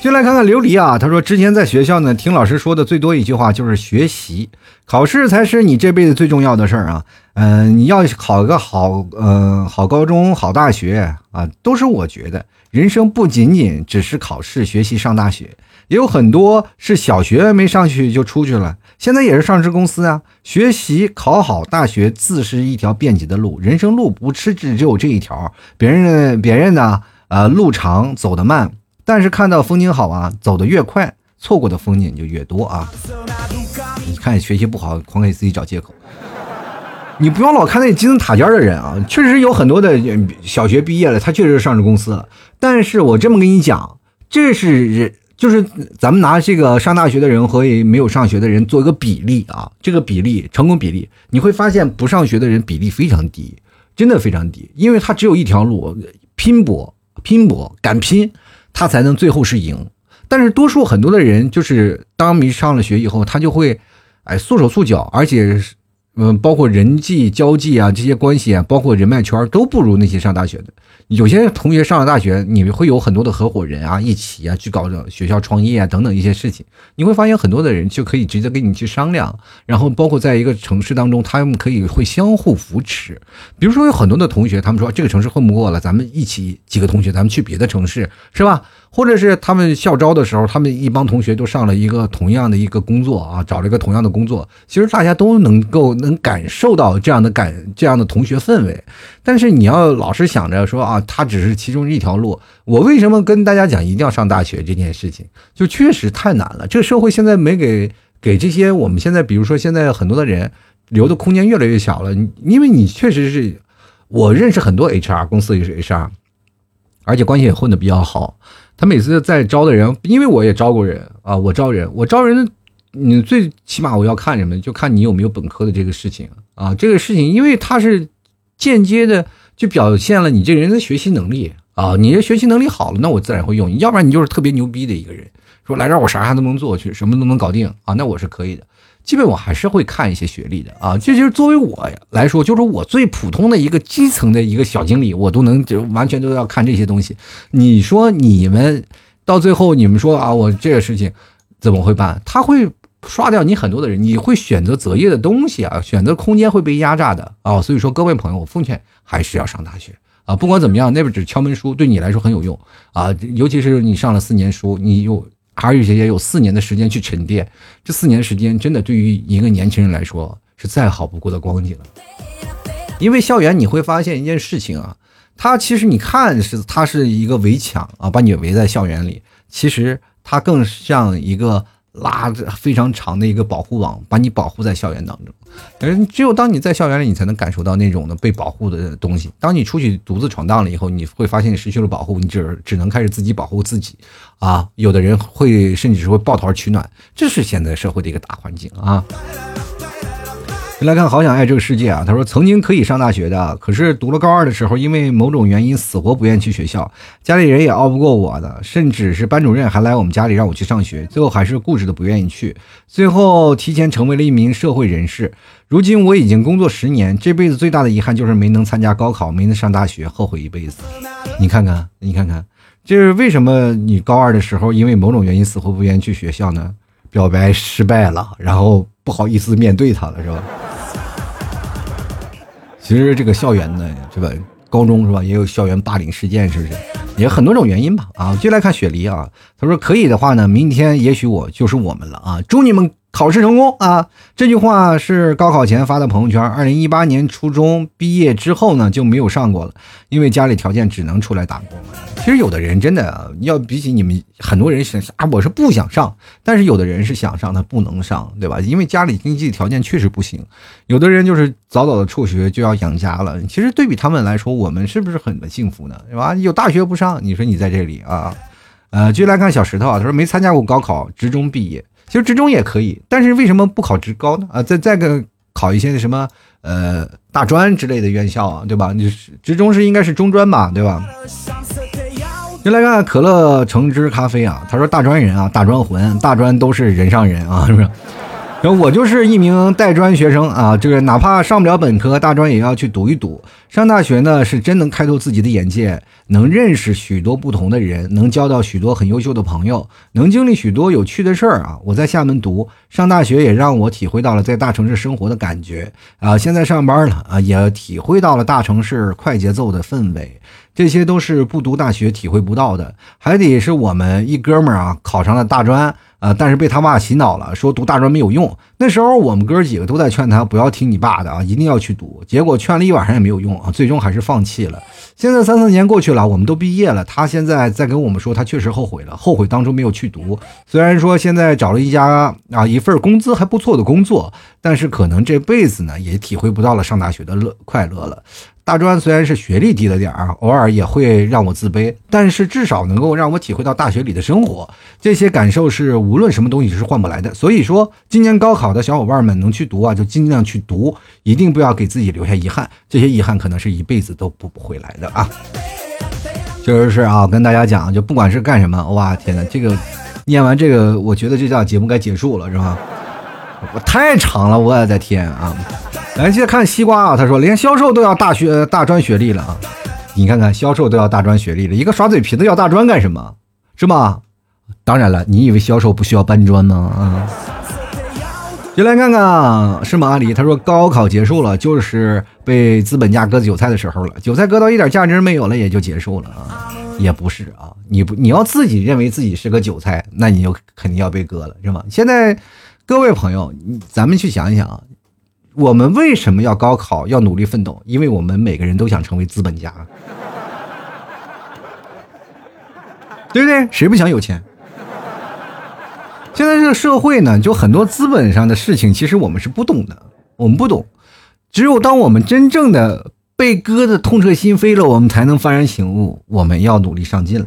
就来看看琉璃啊，他说之前在学校呢，听老师说的最多一句话就是学习，考试才是你这辈子最重要的事儿啊。嗯，你要考个好，嗯，好高中、好大学啊，都是我觉得人生不仅仅只是考试、学习、上大学，也有很多是小学没上去就出去了，现在也是上市公司啊。学习考好大学自是一条便捷的路，人生路不是只只有这一条，别人别人呢？呃，路长走得慢，但是看到风景好啊，走得越快，错过的风景就越多啊。你看学习不好，狂给自己找借口。你不要老看那金字塔尖的人啊，确实有很多的小学毕业了，他确实是上市公司了。但是我这么跟你讲，这是人，就是咱们拿这个上大学的人和没有上学的人做一个比例啊，这个比例成功比例，你会发现不上学的人比例非常低，真的非常低，因为他只有一条路，拼搏。拼搏敢拼，他才能最后是赢。但是多数很多的人，就是当迷上了学以后，他就会，哎，束手束脚，而且。嗯，包括人际交际啊，这些关系啊，包括人脉圈都不如那些上大学的。有些同学上了大学，你会有很多的合伙人啊，一起啊去搞学校创业啊等等一些事情。你会发现很多的人就可以直接跟你去商量，然后包括在一个城市当中，他们可以会相互扶持。比如说有很多的同学，他们说这个城市混不过了，咱们一起几个同学，咱们去别的城市，是吧？或者是他们校招的时候，他们一帮同学都上了一个同样的一个工作啊，找了一个同样的工作。其实大家都能够能感受到这样的感这样的同学氛围。但是你要老是想着说啊，他只是其中一条路。我为什么跟大家讲一定要上大学这件事情？就确实太难了。这个社会现在没给给这些我们现在，比如说现在很多的人留的空间越来越小了。因为你确实是我认识很多 HR 公司也是 HR，而且关系也混的比较好。他每次在招的人，因为我也招过人啊，我招人，我招人，你最起码我要看什么？就看你有没有本科的这个事情啊。这个事情，因为他是间接的就表现了你这个人的学习能力啊。你的学习能力好了，那我自然会用；要不然你就是特别牛逼的一个人，说来这儿我啥啥都能做，去什么都能搞定啊，那我是可以的。基本我还是会看一些学历的啊，这就是作为我来说，就是我最普通的一个基层的一个小经理，我都能就完全都要看这些东西。你说你们到最后，你们说啊，我这个事情怎么会办？他会刷掉你很多的人，你会选择择业的东西啊，选择空间会被压榨的啊。所以说，各位朋友，我奉劝还是要上大学啊，不管怎么样，那边只敲门书，对你来说很有用啊，尤其是你上了四年书，你又。而且也有四年的时间去沉淀，这四年时间真的对于一个年轻人来说是再好不过的光景了。因为校园你会发现一件事情啊，它其实你看是它是一个围墙啊，把你围在校园里，其实它更像一个。拉着非常长的一个保护网，把你保护在校园当中。但是只有当你在校园里，你才能感受到那种的被保护的东西。当你出去独自闯荡了以后，你会发现你失去了保护，你只只能开始自己保护自己。啊，有的人会甚至是会抱团取暖，这是现在社会的一个大环境啊。来看，好想爱这个世界啊！他说，曾经可以上大学的，可是读了高二的时候，因为某种原因，死活不愿去学校，家里人也拗不过我的，甚至是班主任还来我们家里让我去上学，最后还是固执的不愿意去，最后提前成为了一名社会人士。如今我已经工作十年，这辈子最大的遗憾就是没能参加高考，没能上大学，后悔一辈子。你看看，你看看，这是为什么？你高二的时候因为某种原因死活不愿意去学校呢？表白失败了，然后不好意思面对他了，是吧？其实这个校园呢，这个？高中是吧？也有校园霸凌事件，是不是？也很多种原因吧。啊，就来看雪梨啊，他说可以的话呢，明天也许我就是我们了啊，祝你们。考试成功啊！这句话是高考前发的朋友圈。二零一八年初中毕业之后呢，就没有上过了，因为家里条件只能出来打工。其实有的人真的要比起你们很多人想啊，我是不想上，但是有的人是想上，他不能上，对吧？因为家里经济条件确实不行。有的人就是早早的辍学就要养家了。其实对比他们来说，我们是不是很幸福呢？对吧？有大学不上，你说你在这里啊？呃，继续来看小石头啊，他说没参加过高考，职中毕业。其实职中也可以，但是为什么不考职高呢？啊，再再个考一些什么呃大专之类的院校啊，对吧？你职中是应该是中专吧，对吧？先来看可乐橙汁咖啡啊，他说大专人啊，大专魂，大专都是人上人啊，是不是？我就是一名带专学生啊，这个哪怕上不了本科，大专也要去赌一赌。上大学呢，是真能开拓自己的眼界，能认识许多不同的人，能交到许多很优秀的朋友，能经历许多有趣的事儿啊。我在厦门读上大学，也让我体会到了在大城市生活的感觉啊。现在上班了啊，也体会到了大城市快节奏的氛围，这些都是不读大学体会不到的。还得是我们一哥们儿啊，考上了大专。啊！但是被他爸洗脑了，说读大专没有用。那时候我们哥几个都在劝他不要听你爸的啊，一定要去读。结果劝了一晚上也没有用啊，最终还是放弃了。现在三四年过去了，我们都毕业了，他现在在跟我们说他确实后悔了，后悔当初没有去读。虽然说现在找了一家啊一份工资还不错的工作，但是可能这辈子呢也体会不到了上大学的乐快乐了。大专虽然是学历低了点儿，偶尔也会让我自卑，但是至少能够让我体会到大学里的生活。这些感受是无论什么东西是换不来的。所以说，今年高考的小伙伴们能去读啊，就尽量去读，一定不要给自己留下遗憾。这些遗憾可能是一辈子都补不回来的啊。确实是啊，跟大家讲，就不管是干什么，哇，天哪，这个念完这个，我觉得这档节目该结束了，是吧？我太长了，我的天啊！来，接着看西瓜啊，他说连销售都要大学大专学历了啊！你看看，销售都要大专学历了，一个耍嘴皮子要大专干什么？是吧？当然了，你以为销售不需要搬砖吗？啊！就来看看是吗？阿里他说高考结束了，就是被资本家割韭菜的时候了，韭菜割到一点价值没有了，也就结束了啊！也不是啊，你不你要自己认为自己是个韭菜，那你就肯定要被割了，是吗？现在。各位朋友，咱们去想一想啊，我们为什么要高考，要努力奋斗？因为我们每个人都想成为资本家，*laughs* 对不对？谁不想有钱？现在这个社会呢，就很多资本上的事情，其实我们是不懂的，我们不懂。只有当我们真正的被割的痛彻心扉了，我们才能幡然醒悟，我们要努力上进了。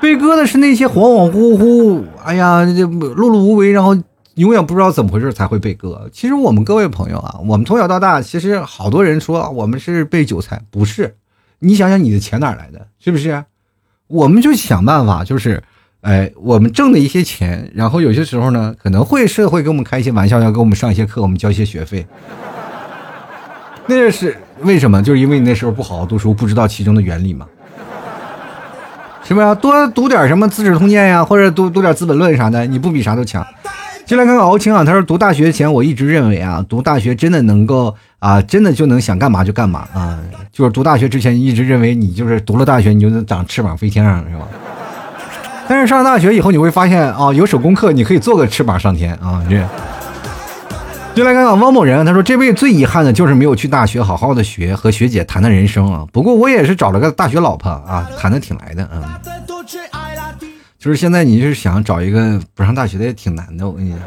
被割的是那些恍恍惚惚，哎呀，这碌碌无为，然后永远不知道怎么回事才会被割。其实我们各位朋友啊，我们从小到大，其实好多人说我们是被韭菜，不是。你想想你的钱哪来的？是不是？我们就想办法，就是，哎，我们挣的一些钱，然后有些时候呢，可能会社会给我们开一些玩笑，要给我们上一些课，我们交一些学费。那是为什么？就是因为你那时候不好好读书，不知道其中的原理嘛。是不是多读点什么《资治通鉴》呀，或者读读点《资本论》啥的？你不比啥都强？进来看看敖青啊，他说读大学前我一直认为啊，读大学真的能够啊，真的就能想干嘛就干嘛啊。就是读大学之前一直认为你就是读了大学你就能长翅膀飞天上是吧？但是上了大学以后你会发现啊，有手工课你可以做个翅膀上天啊，这。就来看看汪某人，他说这辈子最遗憾的就是没有去大学好好的学和学姐谈谈人生啊。不过我也是找了个大学老婆啊，谈的挺来的啊。就是现在你是想找一个不上大学的也挺难的，我跟你讲。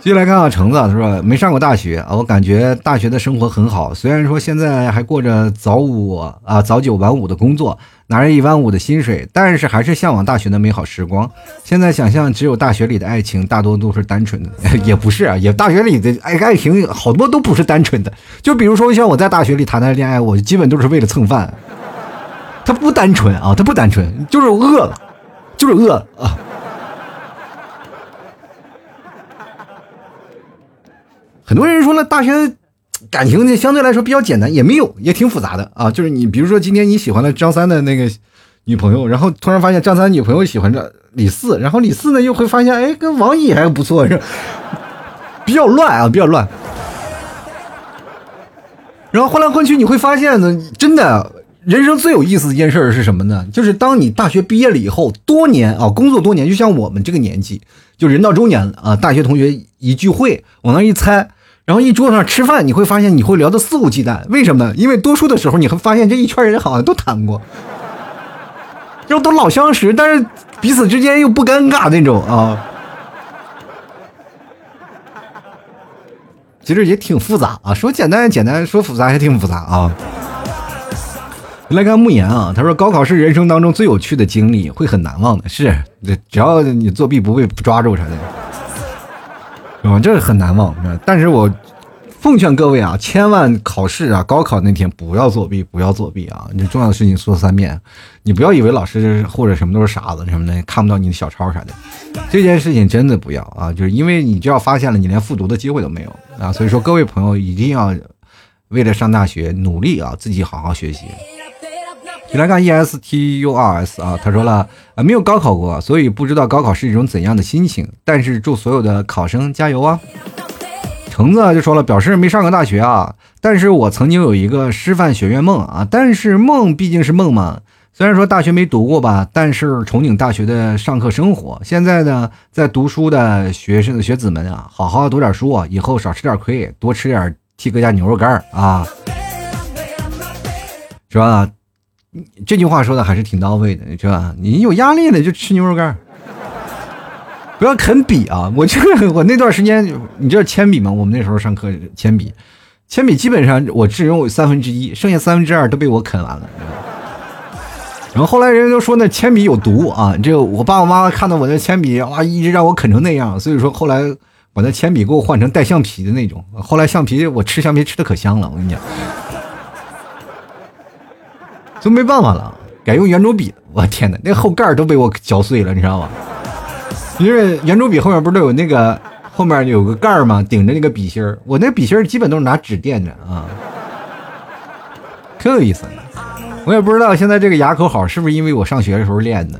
继续来看看橙子，他说没上过大学啊，我感觉大学的生活很好，虽然说现在还过着早五啊早九晚五的工作。拿着一万五的薪水，但是还是向往大学的美好时光。现在想象，只有大学里的爱情大多都是单纯的，*laughs* 也不是啊，也大学里的爱爱情好多都不是单纯的。就比如说像我在大学里谈的恋爱，我基本都是为了蹭饭，他不单纯啊，他不单纯，就是饿了，就是饿了啊。很多人说了，大学。感情呢，相对来说比较简单，也没有，也挺复杂的啊。就是你，比如说今天你喜欢了张三的那个女朋友，然后突然发现张三女朋友喜欢着李四，然后李四呢又会发现，哎，跟王乙还不错，是比较乱啊，比较乱。然后换来换去，你会发现呢，真的，人生最有意思的一件事是什么呢？就是当你大学毕业了以后，多年啊，工作多年，就像我们这个年纪，就人到中年了啊，大学同学一聚会，往那一猜，然后一桌子上吃饭，你会发现你会聊得肆无忌惮。为什么？因为多数的时候你会发现这一圈人好像都谈过，就都老相识，但是彼此之间又不尴尬那种啊。其实也挺复杂啊，说简单简单，说复杂还挺复杂啊。来看慕言啊，他说高考是人生当中最有趣的经历，会很难忘的。是，只要你作弊不被抓住啥的，是吧？这很难忘。但是我。奉劝各位啊，千万考试啊，高考那天不要作弊，不要作弊啊！你重要的事情说三遍，你不要以为老师或者什么都是傻子什么的，看不到你的小抄啥的。这件事情真的不要啊！就是因为你就要发现了，你连复读的机会都没有啊！所以说，各位朋友一定要为了上大学努力啊，自己好好学习。你来看 E S T U R S 啊，他说了啊，没有高考过，所以不知道高考是一种怎样的心情。但是祝所有的考生加油啊！橙子就说了，表示没上过大学啊，但是我曾经有一个师范学院梦啊，但是梦毕竟是梦嘛。虽然说大学没读过吧，但是憧憬大学的上课生活。现在呢，在读书的学生学子们啊，好好读点书啊，以后少吃点亏，多吃点 T 哥家牛肉干啊，是吧？这句话说的还是挺到位的，是吧？你有压力了就吃牛肉干。不要啃笔啊！我这个我那段时间，你知道铅笔吗？我们那时候上课铅笔，铅笔基本上我只用三分之一，剩下三分之二都被我啃完了。然后后来人家都说那铅笔有毒啊！这我爸我妈妈看到我那铅笔哇，一直让我啃成那样，所以说后来把那铅笔给我换成带橡皮的那种。后来橡皮我吃橡皮吃的可香了，我跟你讲，就没办法了，改用圆珠笔。我天哪，那后盖都被我嚼碎了，你知道吗？因为圆珠笔后面不是都有那个后面有个盖吗？顶着那个笔芯儿，我那笔芯儿基本都是拿纸垫着啊，可有意思了。我也不知道现在这个牙口好是不是因为我上学的时候练的。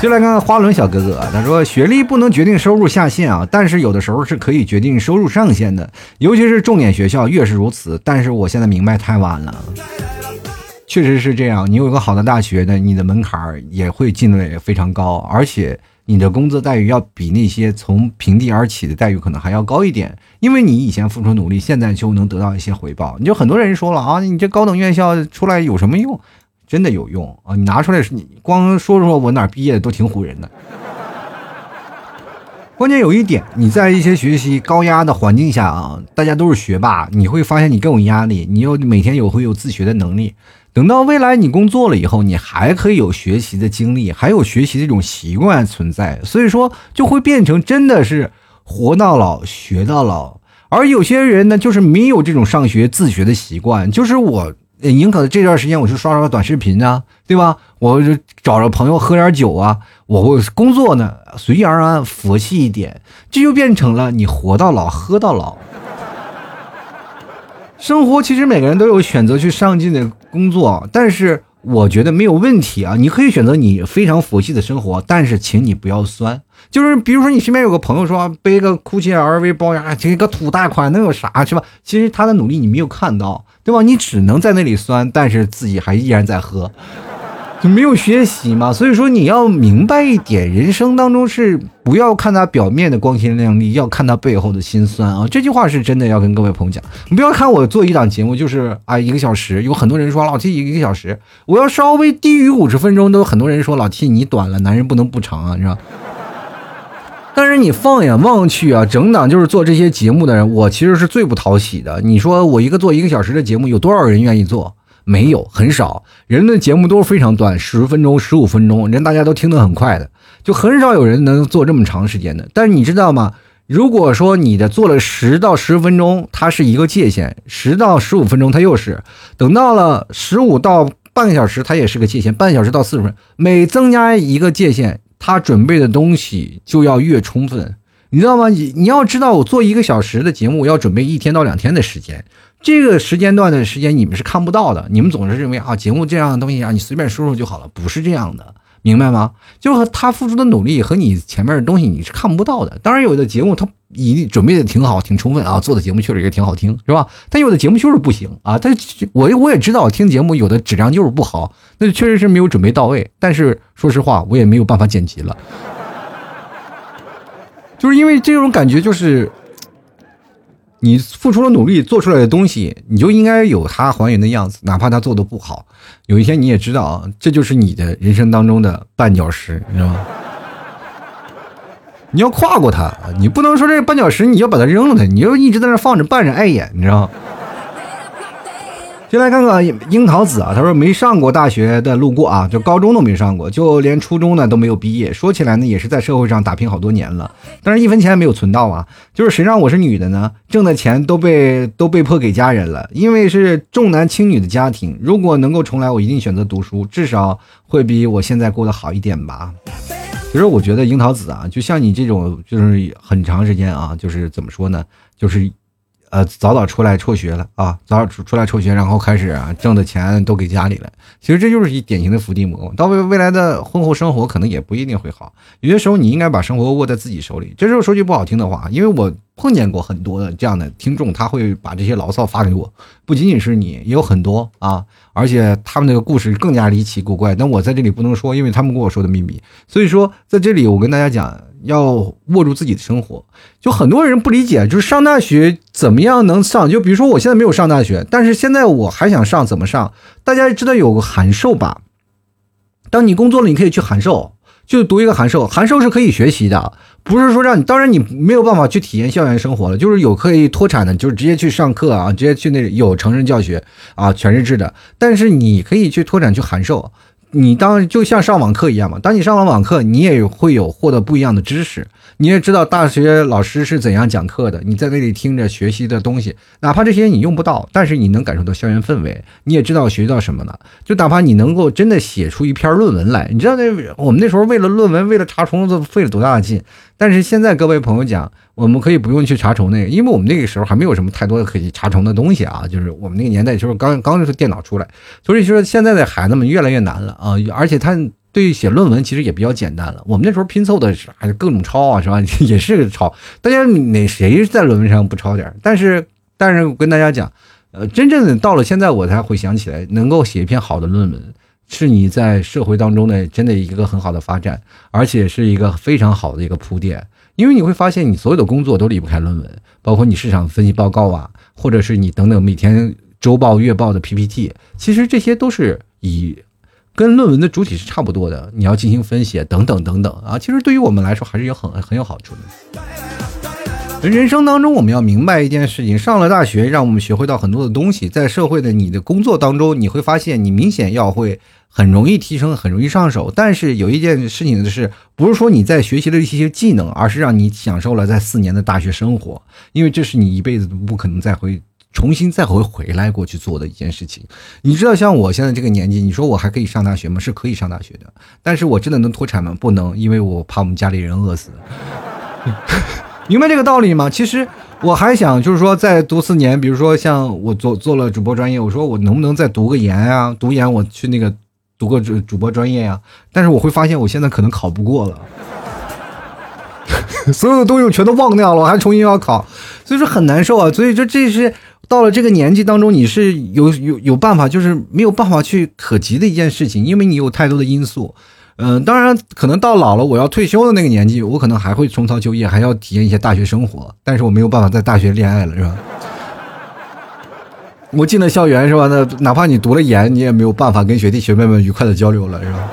就来看看花轮小哥哥，他说学历不能决定收入下限啊，但是有的时候是可以决定收入上限的，尤其是重点学校越是如此。但是我现在明白太晚了，确实是这样。你有一个好的大学呢，你的门槛也会进的也非常高，而且。你的工资待遇要比那些从平地而起的待遇可能还要高一点，因为你以前付出努力，现在就能得到一些回报。你就很多人说了啊，你这高等院校出来有什么用？真的有用啊！你拿出来你光说说我哪毕业的都挺唬人的。关键有一点，你在一些学习高压的环境下啊，大家都是学霸，你会发现你更有压力，你要每天有会有自学的能力。等到未来你工作了以后，你还可以有学习的经历，还有学习这种习惯存在，所以说就会变成真的是活到老学到老。而有些人呢，就是没有这种上学自学的习惯，就是我宁可这段时间我去刷刷短视频啊，对吧？我就找着朋友喝点酒啊，我工作呢随遇而安，佛系一点，这就变成了你活到老喝到老。生活其实每个人都有选择去上进的工作，但是我觉得没有问题啊。你可以选择你非常佛系的生活，但是请你不要酸。就是比如说你身边有个朋友说背个 GUCCI LV 包呀，这个土大款能有啥是吧？其实他的努力你没有看到，对吧？你只能在那里酸，但是自己还依然在喝。就没有学习嘛，所以说你要明白一点，人生当中是不要看他表面的光鲜亮丽，要看他背后的辛酸啊！这句话是真的要跟各位朋友讲。你不要看我做一档节目就是啊一个小时，有很多人说老 T 一个小时，我要稍微低于五十分钟，都有很多人说老 T 你短了，男人不能不长啊，是吧？但是你放眼望去啊，整档就是做这些节目的人，我其实是最不讨喜的。你说我一个做一个小时的节目，有多少人愿意做？没有很少，人的节目都是非常短，十分钟、十五分钟，人大家都听得很快的，就很少有人能做这么长时间的。但是你知道吗？如果说你的做了十到十分钟，它是一个界限；十到十五分钟，它又是；等到了十五到半个小时，它也是个界限；半小时到四十分，每增加一个界限，他准备的东西就要越充分，你知道吗？你你要知道，我做一个小时的节目，要准备一天到两天的时间。这个时间段的时间你们是看不到的，你们总是认为啊节目这样的东西啊你随便说说就好了，不是这样的。明白吗？就是他付出的努力和你前面的东西你是看不到的。当然，有的节目他一准备的挺好、挺充分啊，做的节目确实也挺好听，是吧？但有的节目就是不行啊。但我我也知道，听节目有的质量就是不好，那确实是没有准备到位。但是说实话，我也没有办法剪辑了，就是因为这种感觉就是。你付出了努力做出来的东西，你就应该有它还原的样子，哪怕它做的不好。有一天你也知道，这就是你的人生当中的绊脚石，你知道吗？*laughs* 你要跨过它，你不能说这绊脚石你要把它扔了它，你就一直在那放着绊着碍眼，你知道？先来看看樱桃子啊，他说没上过大学的路过啊，就高中都没上过，就连初中呢都没有毕业。说起来呢，也是在社会上打拼好多年了，但是一分钱没有存到啊。就是谁让我是女的呢？挣的钱都被都被迫给家人了，因为是重男轻女的家庭。如果能够重来，我一定选择读书，至少会比我现在过得好一点吧。其实我觉得樱桃子啊，就像你这种，就是很长时间啊，就是怎么说呢，就是。呃，早早出来辍学了啊，早早出出来辍学，然后开始啊，挣的钱都给家里了。其实这就是一典型的伏地魔。到未未来的婚后生活，可能也不一定会好。有些时候，你应该把生活握在自己手里。这时候说句不好听的话，因为我碰见过很多的这样的听众，他会把这些牢骚发给我。不仅仅是你，也有很多啊，而且他们那个故事更加离奇古怪。但我在这里不能说，因为他们跟我说的秘密。所以说，在这里我跟大家讲。要握住自己的生活，就很多人不理解，就是上大学怎么样能上？就比如说我现在没有上大学，但是现在我还想上，怎么上？大家知道有个函授吧？当你工作了，你可以去函授，就读一个函授。函授是可以学习的，不是说让你，当然你没有办法去体验校园生活了，就是有可以脱产的，就是直接去上课啊，直接去那有成人教学啊，全日制的。但是你可以去脱产去函授。你当就像上网课一样嘛，当你上完网课，你也会有获得不一样的知识。你也知道大学老师是怎样讲课的，你在那里听着学习的东西，哪怕这些你用不到，但是你能感受到校园氛围，你也知道学到什么了。就哪怕你能够真的写出一篇论文来，你知道那我们那时候为了论文，为了查重子费了多大的劲。但是现在各位朋友讲。我们可以不用去查重那个，因为我们那个时候还没有什么太多的可以查重的东西啊。就是我们那个年代，就是刚刚是电脑出来，所以说现在的孩子们越来越难了啊。而且他对于写论文其实也比较简单了。我们那时候拼凑的是还是各种抄啊，是吧？*laughs* 也是抄。大家哪谁在论文上不抄点？但是，但是我跟大家讲，呃，真正的到了现在，我才会想起来，能够写一篇好的论文，是你在社会当中的真的一个很好的发展，而且是一个非常好的一个铺垫。因为你会发现，你所有的工作都离不开论文，包括你市场分析报告啊，或者是你等等每天周报、月报的 PPT，其实这些都是以跟论文的主体是差不多的。你要进行分析等等等等啊，其实对于我们来说还是有很很有好处的。人生当中，我们要明白一件事情：上了大学，让我们学会到很多的东西，在社会的你的工作当中，你会发现你明显要会。很容易提升，很容易上手。但是有一件事情的是，不是说你在学习了一些技能，而是让你享受了在四年的大学生活，因为这是你一辈子都不可能再回重新再回回来过去做的一件事情。你知道，像我现在这个年纪，你说我还可以上大学吗？是可以上大学的，但是我真的能脱产吗？不能，因为我怕我们家里人饿死。明白这个道理吗？其实我还想就是说再读四年，比如说像我做做了主播专业，我说我能不能再读个研啊？读研我去那个。读个主主播专业呀，但是我会发现我现在可能考不过了，*laughs* 所有的东西我全都忘掉了，我还重新要考，所以说很难受啊。所以说这是到了这个年纪当中，你是有有有办法，就是没有办法去可及的一件事情，因为你有太多的因素。嗯，当然可能到老了我要退休的那个年纪，我可能还会重操旧业，还要体验一些大学生活，但是我没有办法在大学恋爱了，是吧？我进了校园是吧？那哪怕你读了研，你也没有办法跟学弟学妹们愉快的交流了，是吧？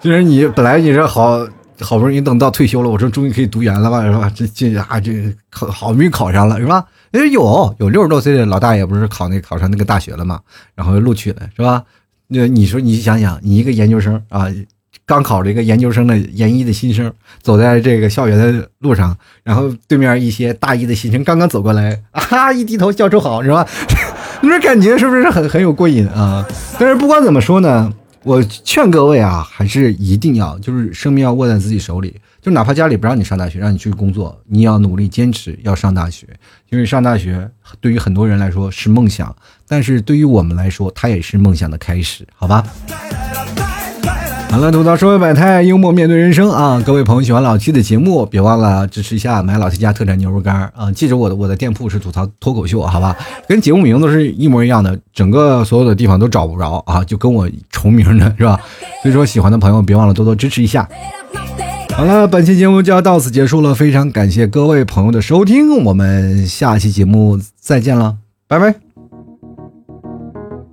就是你本来你是好好不容易等到退休了，我说终于可以读研了吧，是吧？这这啊这考好不容易考上了，是吧？哎，有有六十多岁的老大爷不是考那考上那个大学了嘛？然后又录取了，是吧？那你说你想想，你一个研究生啊。刚考了一个研究生的研一的新生，走在这个校园的路上，然后对面一些大一的新生刚刚走过来，啊，一低头笑出好，是吧？你说感觉是不是很很有过瘾啊？但是不管怎么说呢，我劝各位啊，还是一定要就是生命要握在自己手里，就哪怕家里不让你上大学，让你去工作，你要努力坚持要上大学，因为上大学对于很多人来说是梦想，但是对于我们来说，它也是梦想的开始，好吧？好了，吐槽社会百态，幽默面对人生啊！各位朋友喜欢老 T 的节目，别忘了支持一下，买老 T 家特产牛肉干啊！记着我的我的店铺是吐槽脱口秀，好吧？跟节目名字是一模一样的，整个所有的地方都找不着啊，就跟我重名的是吧？所以说喜欢的朋友别忘了多多支持一下。好了，本期节目就要到此结束了，非常感谢各位朋友的收听，我们下期节目再见了，拜拜。